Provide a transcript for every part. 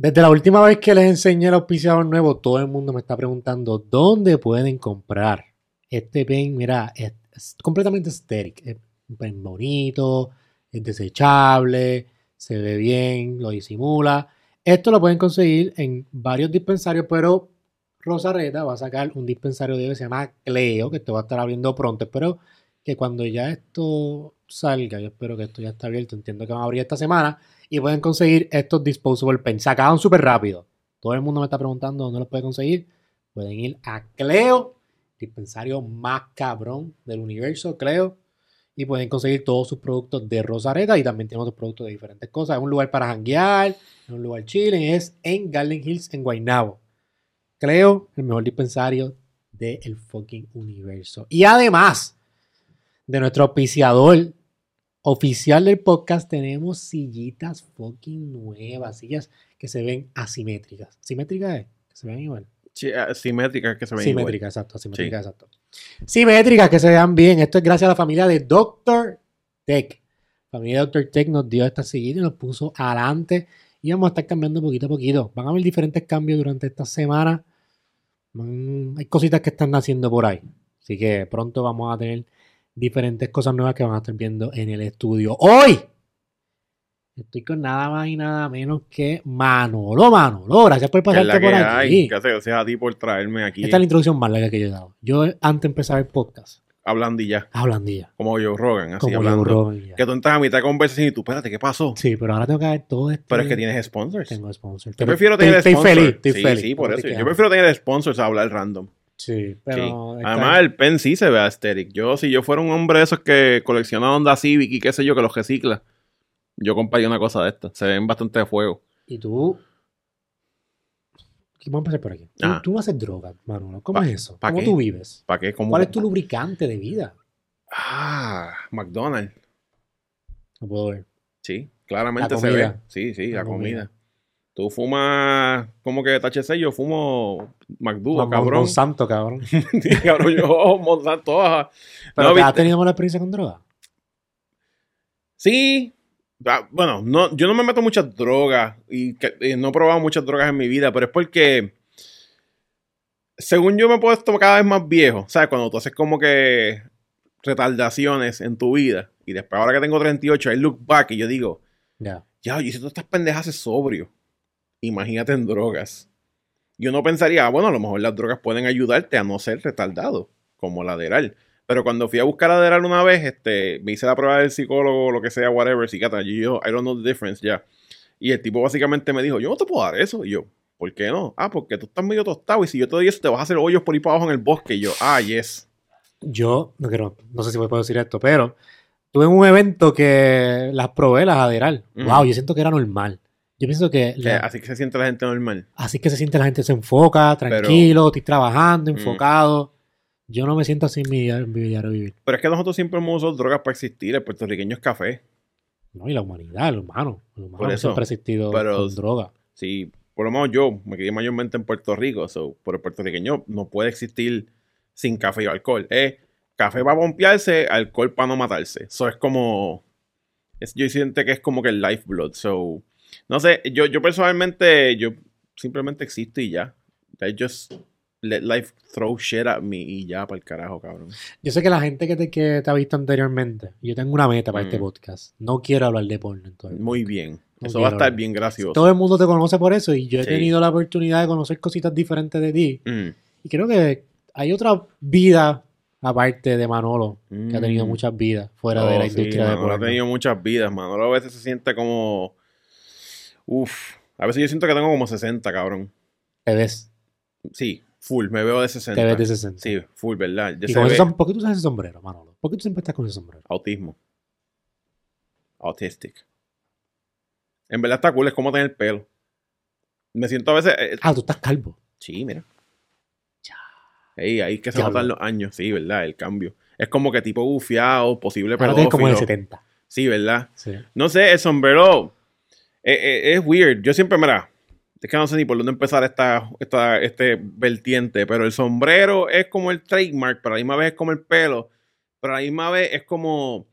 Desde la última vez que les enseñé el auspiciador nuevo, todo el mundo me está preguntando dónde pueden comprar este pen. Mira, es, completamente estético. Es un pen bonito, es desechable, se ve bien, lo disimula. Esto lo pueden conseguir en varios dispensarios, pero Rosareta va a sacar un dispensario de ellos que se llama Cleo, que te va a estar abriendo pronto. Espero que cuando ya esto salga, yo espero que esto ya está abierto, entiendo que van a abrir esta semana y pueden conseguir estos disposable pens. Se acaban súper rápido. Todo el mundo me está preguntando dónde los puede conseguir. Pueden ir a Cleo, dispensario más cabrón del universo, Cleo. Y pueden conseguir todos sus productos de Rosareta y también tienen otros productos de diferentes cosas. Es un lugar para janguear, es un lugar chile, es en Garden Hills, en Guaynabo. Cleo, el mejor dispensario del fucking universo. Y además de nuestro auspiciador oficial del podcast, tenemos sillitas fucking nuevas, sillas que se ven asimétricas. ¿Simétricas es? Que se ven igual. Sí, eh, simétrica que se ven Simétrica, igual. exacto, simétrica, Sí. exacto. Simétricas, que se vean bien. Esto es gracias a la familia de Dr. Tech. La familia de Dr. Tech nos dio esta sillita y nos puso adelante. Y vamos a estar cambiando poquito a poquito. Van a haber diferentes cambios durante esta semana. Van- hay cositas que están naciendo por ahí. Así que pronto vamos a tener diferentes cosas nuevas que van a estar viendo en el estudio. Hoy estoy con nada más y nada menos que Manolo. Manolo, gracias por pasarte por aquí. hay. Gracias a ti por traerme aquí. Esta es la introducción más larga que yo he dado. Yo, antes de empezar el podcast, Hablando y ya. hablandía. Como Joe Rogan, así Como hablando. Joe Rogan ya. Que tú entras a mitad de conversación y tú, espérate, ¿qué pasó? Sí, pero ahora tengo que ver todo esto. Pero es que tienes sponsors. Tengo sponsor. Yo prefiero tener sponsors. estoy feliz, estoy sí, feliz. sí, por eso. Yo prefiero tener sponsors a hablar random. Sí, pero. Además, el pen sí se ve aesthetic. Yo, si yo fuera un hombre de esos que colecciona Honda Civic y qué sé yo, que los recicla, yo compraría una cosa de esta. Se ven bastante de fuego. Y tú. Vamos a empezar por aquí. Tú, Ajá. tú no haces droga, Manolo. ¿Cómo es eso? ¿pa ¿Cómo qué? tú vives? ¿Para qué? ¿Cómo? ¿Cuál es tu lubricante de vida? Ah, McDonald's. No puedo ver. Sí, claramente La se ve. Sí, sí, La la, comida. comida. Tú fumas, como que THC, yo fumo McDuo, Mon- cabrón. Monsanto, cabrón. Cabrón, yo Monsanto. ajá. ¿Pero No, te has tenido mala experiencia con droga? Sí. Ah, Bueno, no, yo no me meto muchas drogas y, no he probado muchas drogas en mi vida, pero es porque, según yo me he puesto cada vez más viejo, ¿sabes? Cuando tú haces como que retardaciones en tu vida y después ahora que tengo 38, I look back y yo digo, Ya. ya, yo hice todas estas pendejas sobrio. Imagínate en drogas. Yo no pensaría, ah, bueno, a lo mejor las drogas pueden ayudarte a no ser retardado, como la Adderall. Pero cuando fui a buscar Adderall una vez, este, me hice la prueba del psicólogo, lo que sea, whatever, psiquiatra, y yo, I don't know the difference ya. Y el tipo básicamente me dijo, yo no te puedo dar eso. Y yo, ¿por qué no? Ah, porque tú estás medio tostado y si yo te doy eso te vas a hacer hoyos por ahí para abajo en el bosque. Y yo, ah, yes. Yo, no quiero, no sé si me puedo decir esto, pero tuve un evento que las probé, las Adderall. Ujú. Wow, yo siento que era normal. Yo pienso que Que la- así que se siente la gente normal. así que se siente la gente, se enfoca, tranquilo, estoy trabajando, Mm. enfocado. Yo no me siento así en mi, diario- vivir. Pero es que nosotros siempre hemos usado drogas para existir. El puertorriqueño es café. ¿no? Y la humanidad, el humano. El humano Por eso, siempre ha existido pero- con droga. Sí, por lo menos yo me crié mayormente en Puerto Rico, so, por el puertorriqueño no puede existir sin café y alcohol. Es café para pompearse, alcohol para no matarse. Eso es como. Es, yo siento que es como que el lifeblood. So, no sé, yo, yo personalmente, yo simplemente existo y ya. I just let life throw shit at me y ya para el carajo, cabrón. Yo sé que la gente que te, que te ha visto anteriormente, yo tengo una meta para Mm. este podcast. No quiero hablar de porno en todo el Muy bien. No Eso va a estar hablar. bien gracioso. Todo el mundo te conoce por eso y yo he Sí. tenido la oportunidad de conocer cositas diferentes de ti. Mm. Y creo que hay otra vida aparte de Manolo, que ha tenido Mm. muchas vidas fuera de Oh, la sí, industria de Manolo porno. ha tenido muchas vidas. Manolo a veces se siente como. Uf. A veces yo siento que tengo como 60, cabrón. Te ves, Sí, full. Me veo de 60. te ves de 60. Sí, full, ¿verdad? Y con ese ¿Por qué tú usas ese sombrero, Manolo? ¿Por qué tú siempre estás con ese sombrero? autismo. Autistic. En verdad está cool, es como tener pelo. Me siento a veces. eh, Ah, tú estás calvo. sí, mira. Ya. Ey, ahí es que se Diablo. notan los años, sí, ¿verdad? El cambio. Es como que tipo bufiado, posible Ahora tienes como de pedófilo. 70. Sí, ¿verdad? Sí. No sé, el sombrero eh, eh, es weird. Yo siempre, mira, es que no sé ni por dónde empezar esta, esta, este vertiente, pero el sombrero es como el trademark, pero a la misma vez es como el pelo, pero a la misma vez es como...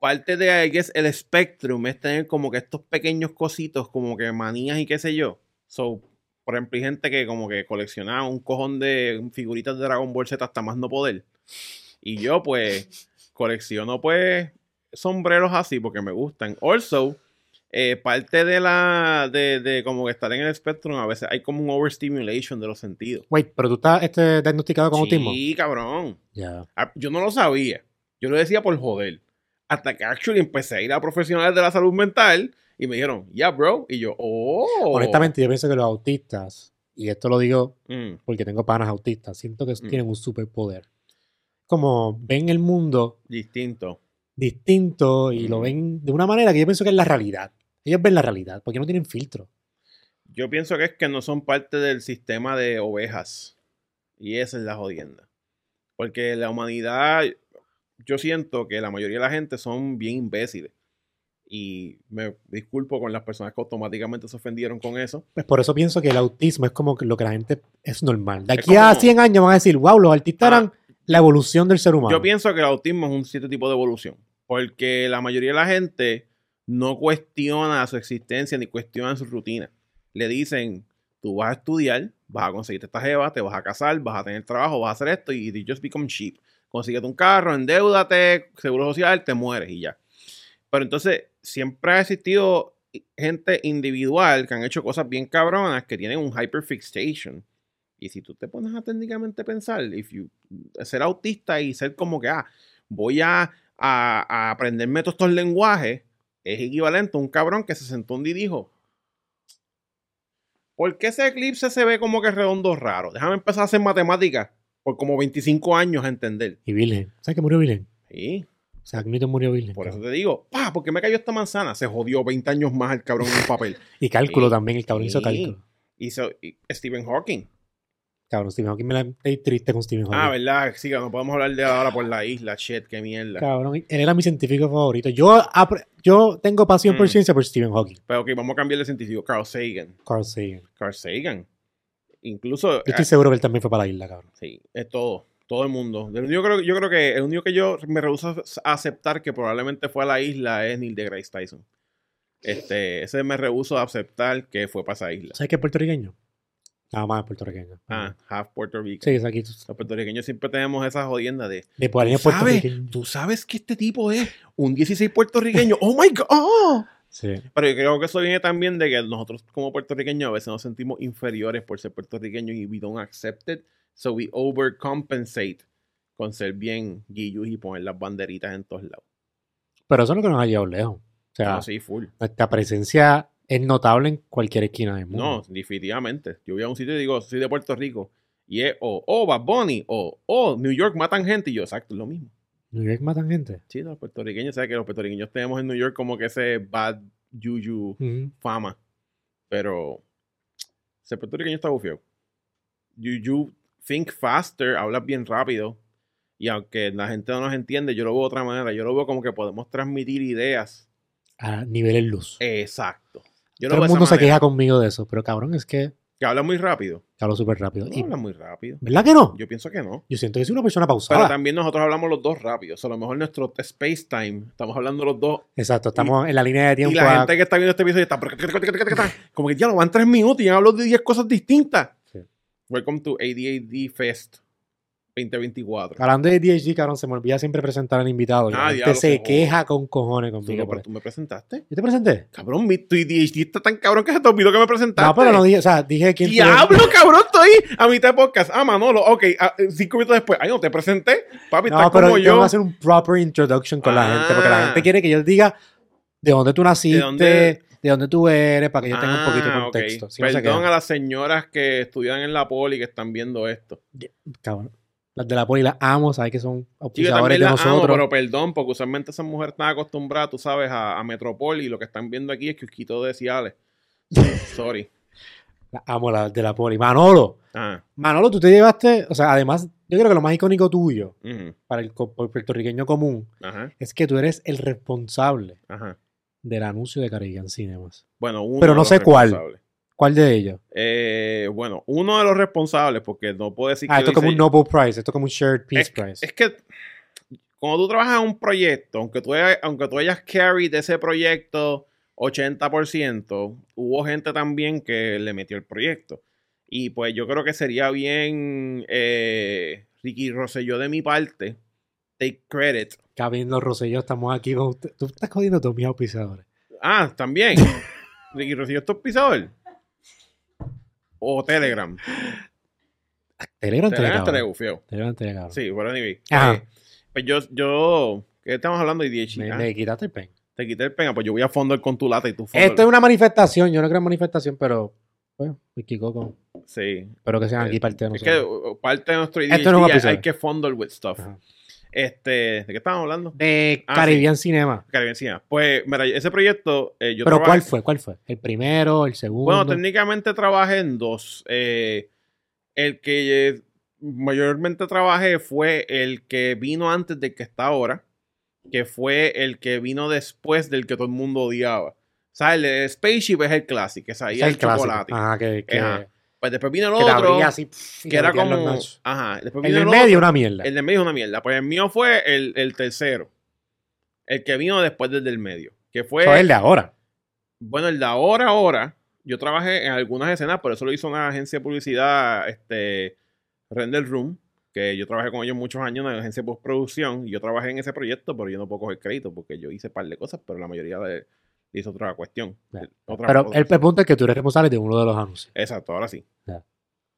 parte de I guess, el spectrum es tener como que estos pequeños cositos, como que manías y qué sé yo. So, por ejemplo, hay gente que como que coleccionaba un cojón de figuritas de Dragon Ball Z hasta más no poder. Y yo, pues, colecciono, pues, sombreros así porque me gustan. Also, eh, parte de la, de, de como que estar en el spectrum, a veces hay como un overstimulation de los sentidos. Wait, pero tú estás este, diagnosticado con autismo. Sí, cabrón. Ya. Ah, Yo no lo sabía. Yo lo decía por joder. Hasta que actually empecé a ir a profesionales de la salud mental y me dijeron, yeah, bro. Y yo, oh. Honestamente, yo pienso que los autistas, y esto lo digo Mm, porque tengo panas autistas, siento que Mm. tienen un superpoder. Como ven el mundo distinto. Distinto y lo ven de una manera que yo pienso que es la realidad. Ellos ven la realidad porque no tienen filtro. Yo pienso que es que no son parte del sistema de ovejas. Y esa es la jodienda. Porque la humanidad, yo siento que la mayoría de la gente son bien imbéciles. Y me disculpo con las personas que automáticamente se ofendieron con eso. Pues por eso pienso que el autismo es como que lo que la gente es normal. De aquí a como- 100 años van a decir, wow, los artistas Ah. eran la evolución del ser humano. Yo pienso que el autismo es un cierto tipo de evolución. Porque la mayoría de la gente no cuestiona su existencia ni cuestiona su rutina. Le dicen, tú vas a estudiar, vas a conseguirte esta jeva, te vas a casar, vas a tener trabajo, vas a hacer esto y just become cheap. Consíguete un carro, endeudate, seguro social, te mueres y ya. Pero entonces siempre ha existido gente individual que han hecho cosas bien cabronas que tienen un hyperfixation. Y si tú te pones a técnicamente pensar, if you, ser autista y ser como que, ah, voy a, a, a aprenderme todos estos lenguajes, es equivalente a un cabrón que se sentó un día y dijo, ¿por qué ese eclipse se ve como que redondo raro? Déjame empezar a hacer matemáticas por como 25 años a entender. Y Virgen. ¿Sabes que murió Virgen? Sí, O sea, Newton murió Virgen. por eso te digo, pa, ¿por qué me cayó esta manzana? Se jodió 20 años más el cabrón en un papel. Y cálculo Sí. también, el cabrón hizo cálculo. Hizo y Stephen Hawking. Cabrón, Stephen Hawking me la estoy triste con Stephen Hawking. Ah, ¿verdad? Sí, que no podemos hablar de ahora por la isla. Shit, qué mierda. Cabrón, él era mi científico favorito. Yo, yo tengo pasión por Mm. ciencia por Stephen Hawking. Pero ok, vamos a cambiar de científico. Carl Sagan. Carl Sagan. Carl Sagan. Incluso. Yo estoy seguro que él también fue para la isla, cabrón. Sí, es todo. Todo el mundo. Único, creo- yo creo que el único que yo me rehuso a aceptar que probablemente fue a la isla es Neil deGrasse Tyson. Este, ese me rehuso a aceptar que fue para esa isla. ¿Sabes qué es puertorriqueño? Nada más puertorriqueño. Ah, half Puerto Rico. Sí, es aquí. Los puertorriqueños siempre tenemos esa jodienda de. De ¿Tú sabes? Tú sabes que este tipo es un 16 puertorriqueño. ¡Oh my God! Sí. Pero yo creo que eso viene también de que nosotros como puertorriqueños a veces nos sentimos inferiores por ser puertorriqueños y we don't accept it. So we overcompensate con ser bien guillus y poner las banderitas en todos lados. Pero eso es lo que nos ha llevado lejos. O sea, No, sí, full. nuestra presencia es notable en cualquier esquina del mundo. No, definitivamente. Yo voy a un sitio y digo, soy de Puerto Rico. Y es, o, oh, Bad Bunny, o, oh, New York matan gente. Y yo, exacto, es lo mismo. New York matan gente. Sí, los puertorriqueños, ¿sabes? Que los puertorriqueños tenemos en New York como que ese bad juju fama. Pero ser puertorriqueño está bufio. You, you think faster, hablas bien rápido. Y aunque la gente no nos entiende, yo lo veo de otra manera. Yo lo veo como que podemos transmitir ideas. A niveles luz. Exacto. Yo Todo el mundo se queja conmigo de eso. Pero cabrón, es que Que habla muy rápido. hablo súper rápido. No Y- habla muy rápido. ¿Verdad que no? Yo pienso que no. Yo siento que soy una persona Pero pausada. también nosotros hablamos los dos rápido. O sea, a lo mejor nuestro space time, estamos hablando los dos. Exacto, estamos en la línea de Y tiempo. la a- gente que está viendo este episodio está. Como que ya lo van tres minutos y han hablado de 10 cosas distintas. Sí. Welcome to ADAD Fest 2024. Hablando de DHD, cabrón, se me olvida siempre presentar al invitado. Ah, diablo, se queja con cojones conmigo. por pero tú me presentaste. ¿Yo te presenté? Cabrón, mi, tu ADHD está tan cabrón que se te olvidó que me presentaste. No, pero no dije, o sea, dije quién tú Diablo, cabrón, estoy a mitad de podcast. Ah, Manolo, ok, ah, cinco minutos después. Ay, no, te presenté. Papi, No, estás pero como yo tengo que hacer un proper introduction con la gente, porque la Ah. gente quiere que yo diga de dónde tú naciste, ¿De de dónde? tú eres, para que yo tenga un poquito de Ah, contexto. Si no se Perdón a las señoras que estudian en la poli que están viendo esto. Cabrón. Las de la poli las amo, sabes que son auspiciadores de amo, nosotros. pero perdón, porque usualmente esas mujeres están acostumbradas, tú sabes, a, a Metropol y lo que están viendo aquí es Kiosquito de Ciales. Sorry. Las amo las de la poli. Manolo, Ah, Manolo, tú te llevaste, o sea, además, yo creo que lo más icónico tuyo para el puertorriqueño común ajá, es que tú eres el responsable ajá. del anuncio de Caribbean Cinemas. Bueno, uno Pero no sé cuál. ¿Cuál de ellos? Eh, bueno, uno de los responsables, porque no puedo decir Ah, que esto como un. Nobel Prize, esto es como un Shared Peace es, Prize. es que cuando tú trabajas en un proyecto, aunque tú, hayas- aunque tú hayas carried ese proyecto 80%, hubo gente también que le metió el proyecto. Y pues yo creo que sería bien eh, Ricky Rosselló de mi parte, take credit. Camino Rosselló, estamos aquí con usted. Tú estás jodiendo todos mis auspiciadores. Ah, también. Ricky Rosselló es tu. O Telegram. Telegram, Telegram Telegram. te le gufió. Telegram, Telegram. Sí, pero anyway. Ajá. Eh, pues yo, yo, ¿qué estamos hablando de DH? Me, Ah, me quitaste el pen. Te quité el pena, pues yo voy a fondo con tu lata y tú fondo. Esto es una manifestación. Yo no creo en manifestación, pero. Bueno, Wiki Coco. Sí. Espero que sean aquí Eh, parte de Es que nosotros. parte de nuestro Esto no es un hay que fondle with stuff. Ajá. Este, ¿de qué estamos hablando? De Ah, Caribbean Cinema. Caribbean Cinema. Pues, mira, ese proyecto eh, yo Pero trabajé- ¿cuál fue? ¿Cuál fue? ¿El primero? ¿El segundo? Bueno, técnicamente trabajé en dos. Eh, el que mayormente trabajé fue el que vino antes del que está ahora, que fue el que vino después del que todo el mundo odiaba. O sea, el de Spaceship es el clásico, es ahí es el, el chocolate. Ajá, que, que, Ajá. Pues después vino el otro, así. pff, que era como... nachos. Ajá. Después El del el medio, otro. una mierda. El del medio es una mierda. Pues el mío fue el, el tercero. El que vino después del del medio. Que fue... El de ahora. Bueno, el de ahora, ahora, yo trabajé en algunas escenas, por eso lo hizo una agencia de publicidad, este, Render Room, que yo trabajé con ellos muchos años en una agencia de postproducción, y yo trabajé en ese proyecto, pero yo no puedo coger crédito, porque yo hice un par de cosas, pero la mayoría de hizo otra cuestión. Otra- Pero otra- el, el punto es que tú eres responsable de uno de los anuncios. Exacto, ahora sí. Ya.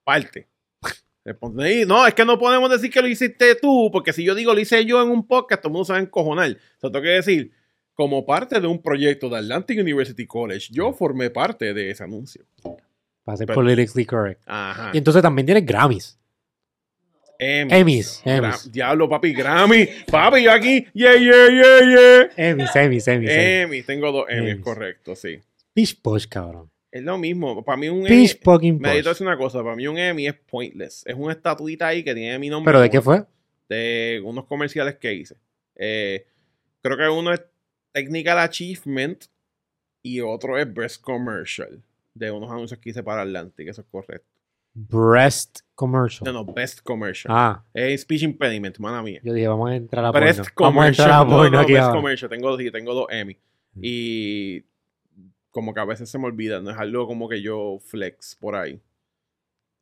Parte. No, es que no podemos decir que lo hiciste tú, porque si yo digo lo hice yo en un podcast, todo el mundo se va a encojonar. O sea, tengo que decir, como parte de un proyecto de Atlantic University College, yo formé parte de ese anuncio. Para ser politically correct. Ajá. Y entonces también tienes Grammys. Emmys. Emmys. Diablo, papi, Grammy. Papi, yo aquí. Yeah, yeah, yeah, yeah. Emmys, Emmys, Emmys. Emmys. Tengo dos Emmys, correcto, sí. Pish Posh, cabrón. Es lo mismo. Para mí un Emmy. Pish fucking Me dicho Posh. una cosa. Para mí un Emmy es pointless. Es una estatuita ahí que tiene mi nombre. ¿Pero de qué fue? de unos comerciales que hice. Eh, creo que uno es Technical Achievement y otro es Breast Commercial. De unos anuncios que hice para Atlantic, eso es correcto. Breast Commercial. No, no, Best Commercial. Ah, Es Speech Impediment, mala mía. yo dije, vamos a entrar a Breast porno. Vamos a entrar a Commercial. No, porno no, aquí Best ahora. Commercial. Tengo, sí, tengo dos Emmy. Y como que a veces se me olvida, no es algo como que yo flex por ahí.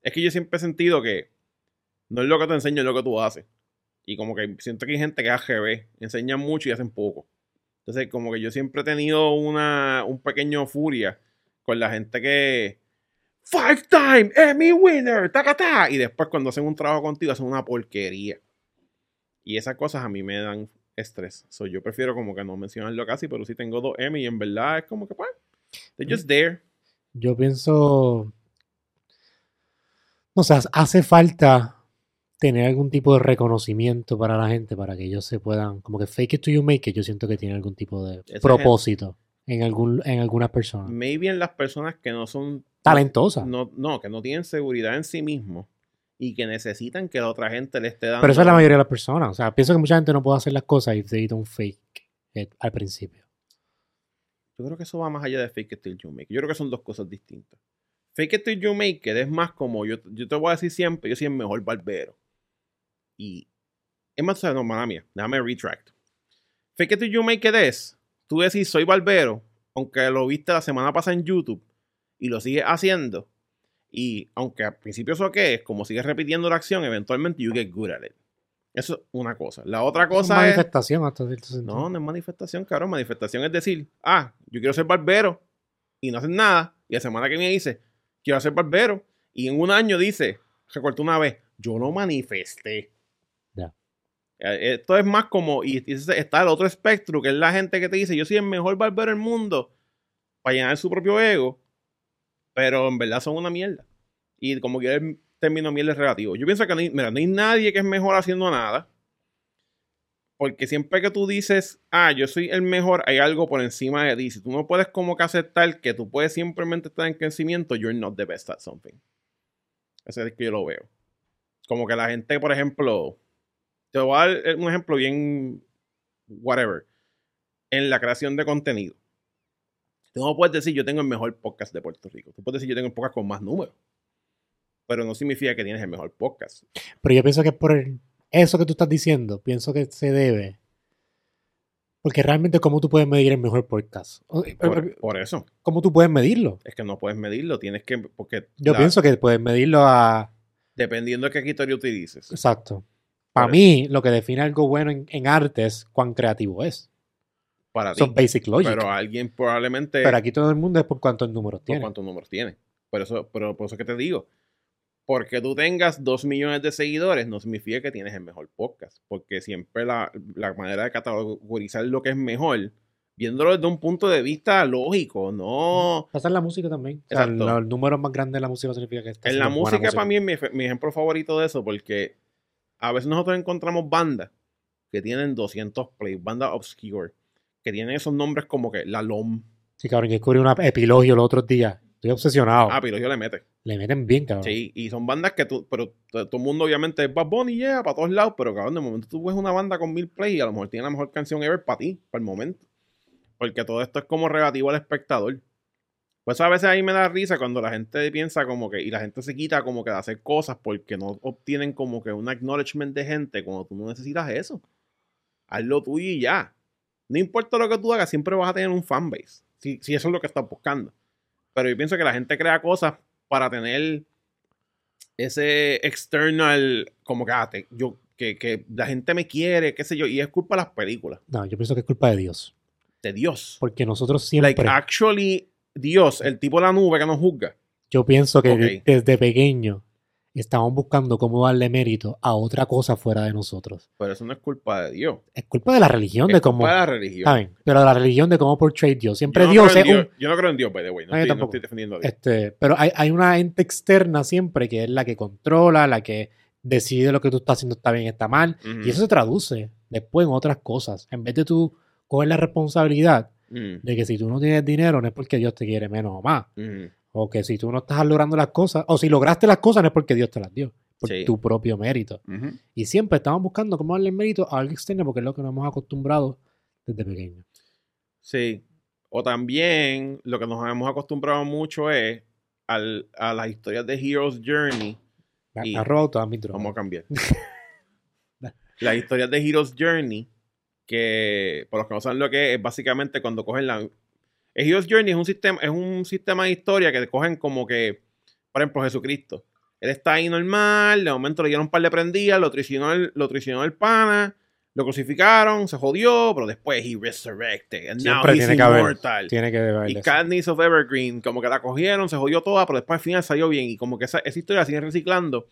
Es que yo siempre he sentido que no es lo que te enseño, es lo que tú haces. Y como que siento que hay gente que es AGB, enseñan mucho y hacen poco. Entonces, como que yo siempre he tenido una, un pequeño furia con la gente que. Five time Emmy winner, tacata. Y después, cuando hacen un trabajo contigo, hacen una porquería. Y esas cosas a mí me dan estrés. So, yo prefiero como que no mencionarlo casi, pero sí tengo dos Emmy y en verdad es como que, pues, they're just there. Yo pienso. O sea, hace falta tener algún tipo de reconocimiento para la gente para que ellos se puedan. Como que fake it to you make it, yo siento que tiene algún tipo de Esa propósito en, algún, en algunas personas. Maybe en las personas que no son Talentosas. no, no, que no tienen seguridad en sí mismos y que necesitan que la otra gente le esté dando. Pero eso es la mayoría de las personas. O sea, pienso que mucha gente no puede hacer las cosas y necesita un fake al principio. Yo creo que eso va más allá de fake it till you make. Yo creo que son dos cosas distintas. Fake it till you make it es más como yo, yo te voy a decir siempre, yo soy el mejor barbero. Y es más, no, mala mía, déjame retract. Fake it till you make it es, tú decís soy barbero, aunque lo viste la semana pasada en YouTube y lo sigues haciendo. Y aunque al principio eso que es, como sigues repitiendo la acción, eventualmente you get good at it. Eso es una cosa. La otra Es cosa es... manifestación hasta cierto sentido. No, no es manifestación, cabrón. Manifestación es decir, ah, yo quiero ser barbero y no hacen nada. Y la semana que viene dice, quiero ser barbero. Y en un año dice, recuerdo una vez, yo lo manifesté. Ya. Eh, Esto es más como, y, y está el otro espectro, que es la gente que te dice, yo soy el mejor barbero del mundo, para llenar su propio ego, pero en verdad son una mierda. Y como que el término mierda es relativo. Yo pienso que no hay, mira, nadie que es mejor haciendo nada. Porque siempre que tú dices, ah, yo soy el mejor, hay algo por encima de ti. Si tú no puedes como que aceptar que tú puedes simplemente estar en crecimiento, you're not the best at something. Ese es que yo lo veo. Como que la gente, por ejemplo, te voy a dar un ejemplo bien, whatever, en la creación de contenido. Tú no puedes decir, yo tengo el mejor podcast de Puerto Rico. Tú puedes decir, yo tengo el podcast con más números. Pero no significa que tienes el mejor podcast. Pero yo pienso que por eso que tú estás diciendo, pienso que se debe. Porque realmente, ¿cómo tú puedes medir el mejor podcast? O- eh, Por, por eso. ¿Cómo tú puedes medirlo? Es que no puedes medirlo. Tienes que. Porque Yo la- pienso que puedes medirlo a. dependiendo de qué criterio utilices. Exacto. Para Por mí, lo que define algo bueno en, en arte es cuán creativo es. Para ti. Son basic logic. Pero Pero, alguien probablemente. aquí todo el mundo es por cuántos números por tiene. cuántos números tiene. Por eso, pero por eso que te digo. Porque tú tengas dos millones de seguidores no significa que tienes el mejor podcast. Porque siempre la, la manera de categorizar lo que es mejor, viéndolo desde un punto de vista lógico, no. Pasa en la música también. O sea, Exacto. el número más grande de la música significa que está En la música, para mí, es mi ejemplo favorito de eso, porque a veces nosotros encontramos bandas que tienen 200 plays, bandas obscure, que tienen esos nombres como que La LOM. Sí, cabrón, yo descubrí una epilogio los otros días. Estoy obsesionado. Ah, yo le mete. Le meten bien, cabrón. Sí, y son bandas que tú, pero to- todo el mundo obviamente es Bad Bunny, yeah, para todos lados, pero cabrón, de momento tú ves una banda con mil plays y a lo mejor tiene la mejor canción ever para ti, para el momento. Porque todo esto es como relativo al espectador. Pues a veces ahí me da risa cuando la gente piensa como que, y la gente se quita como que de hacer cosas porque no obtienen como que un acknowledgement de gente cuando tú no necesitas eso. Hazlo tuyo y ya. No importa lo que tú hagas, siempre vas a tener un fanbase. Si, si eso es lo que estás buscando. Pero yo pienso que la gente crea cosas para tener ese external, como que, ah, te- yo, que, que la gente me quiere, qué sé yo, y es culpa de las películas, No, yo pienso que es culpa de Dios. de Dios. Porque nosotros siempre. Like, actually, Dios, el tipo de la nube que nos juzga. yo pienso que de- desde pequeño estamos buscando cómo darle mérito a otra cosa fuera de nosotros. Pero eso no es culpa de Dios. Es culpa de la religión, Es de culpa cómo. de la religión. ¿Saben? Pero la religión de cómo portray Dios. Siempre yo, no Dios es un. Yo no creo en Dios, by the way. No, estoy, no estoy defendiendo a Dios. Este, pero hay, hay una ente externa siempre que es la que controla, la que decide lo que tú estás haciendo está bien, está mal. Y eso se traduce después en otras cosas. En vez de tú coger la responsabilidad Ujú. de que si tú no tienes dinero no es porque Dios te quiere menos o más. Ujú. O que si tú no estás logrando las cosas, o si lograste las cosas no es porque Dios te las dio, por Sí. tu propio mérito. Y siempre estamos buscando cómo darle mérito a algo externo porque es lo que nos hemos acostumbrado desde pequeño. Sí. O también lo que nos hemos acostumbrado mucho es al- a las historias de Hero's Journey. Me, Y- me ha robado todas mis drogas. Vamos a cambiar. Las historias de Hero's Journey, que por los que no saben lo que es, es básicamente cuando cogen la. Hero's Journey es un sistema, es un sistema de historia que cogen como que, por ejemplo, Jesucristo. Él está ahí normal, de momento le dieron un par de prendidas, lo traicionó el, lo traicionó el pana, lo crucificaron, se jodió, pero después he resurrected. And now Siempre he's tiene que haber. Tiene que haber Y. Katniss of Evergreen, como que la cogieron, se jodió toda, pero después al final salió bien. Y como que esa, esa historia la siguen reciclando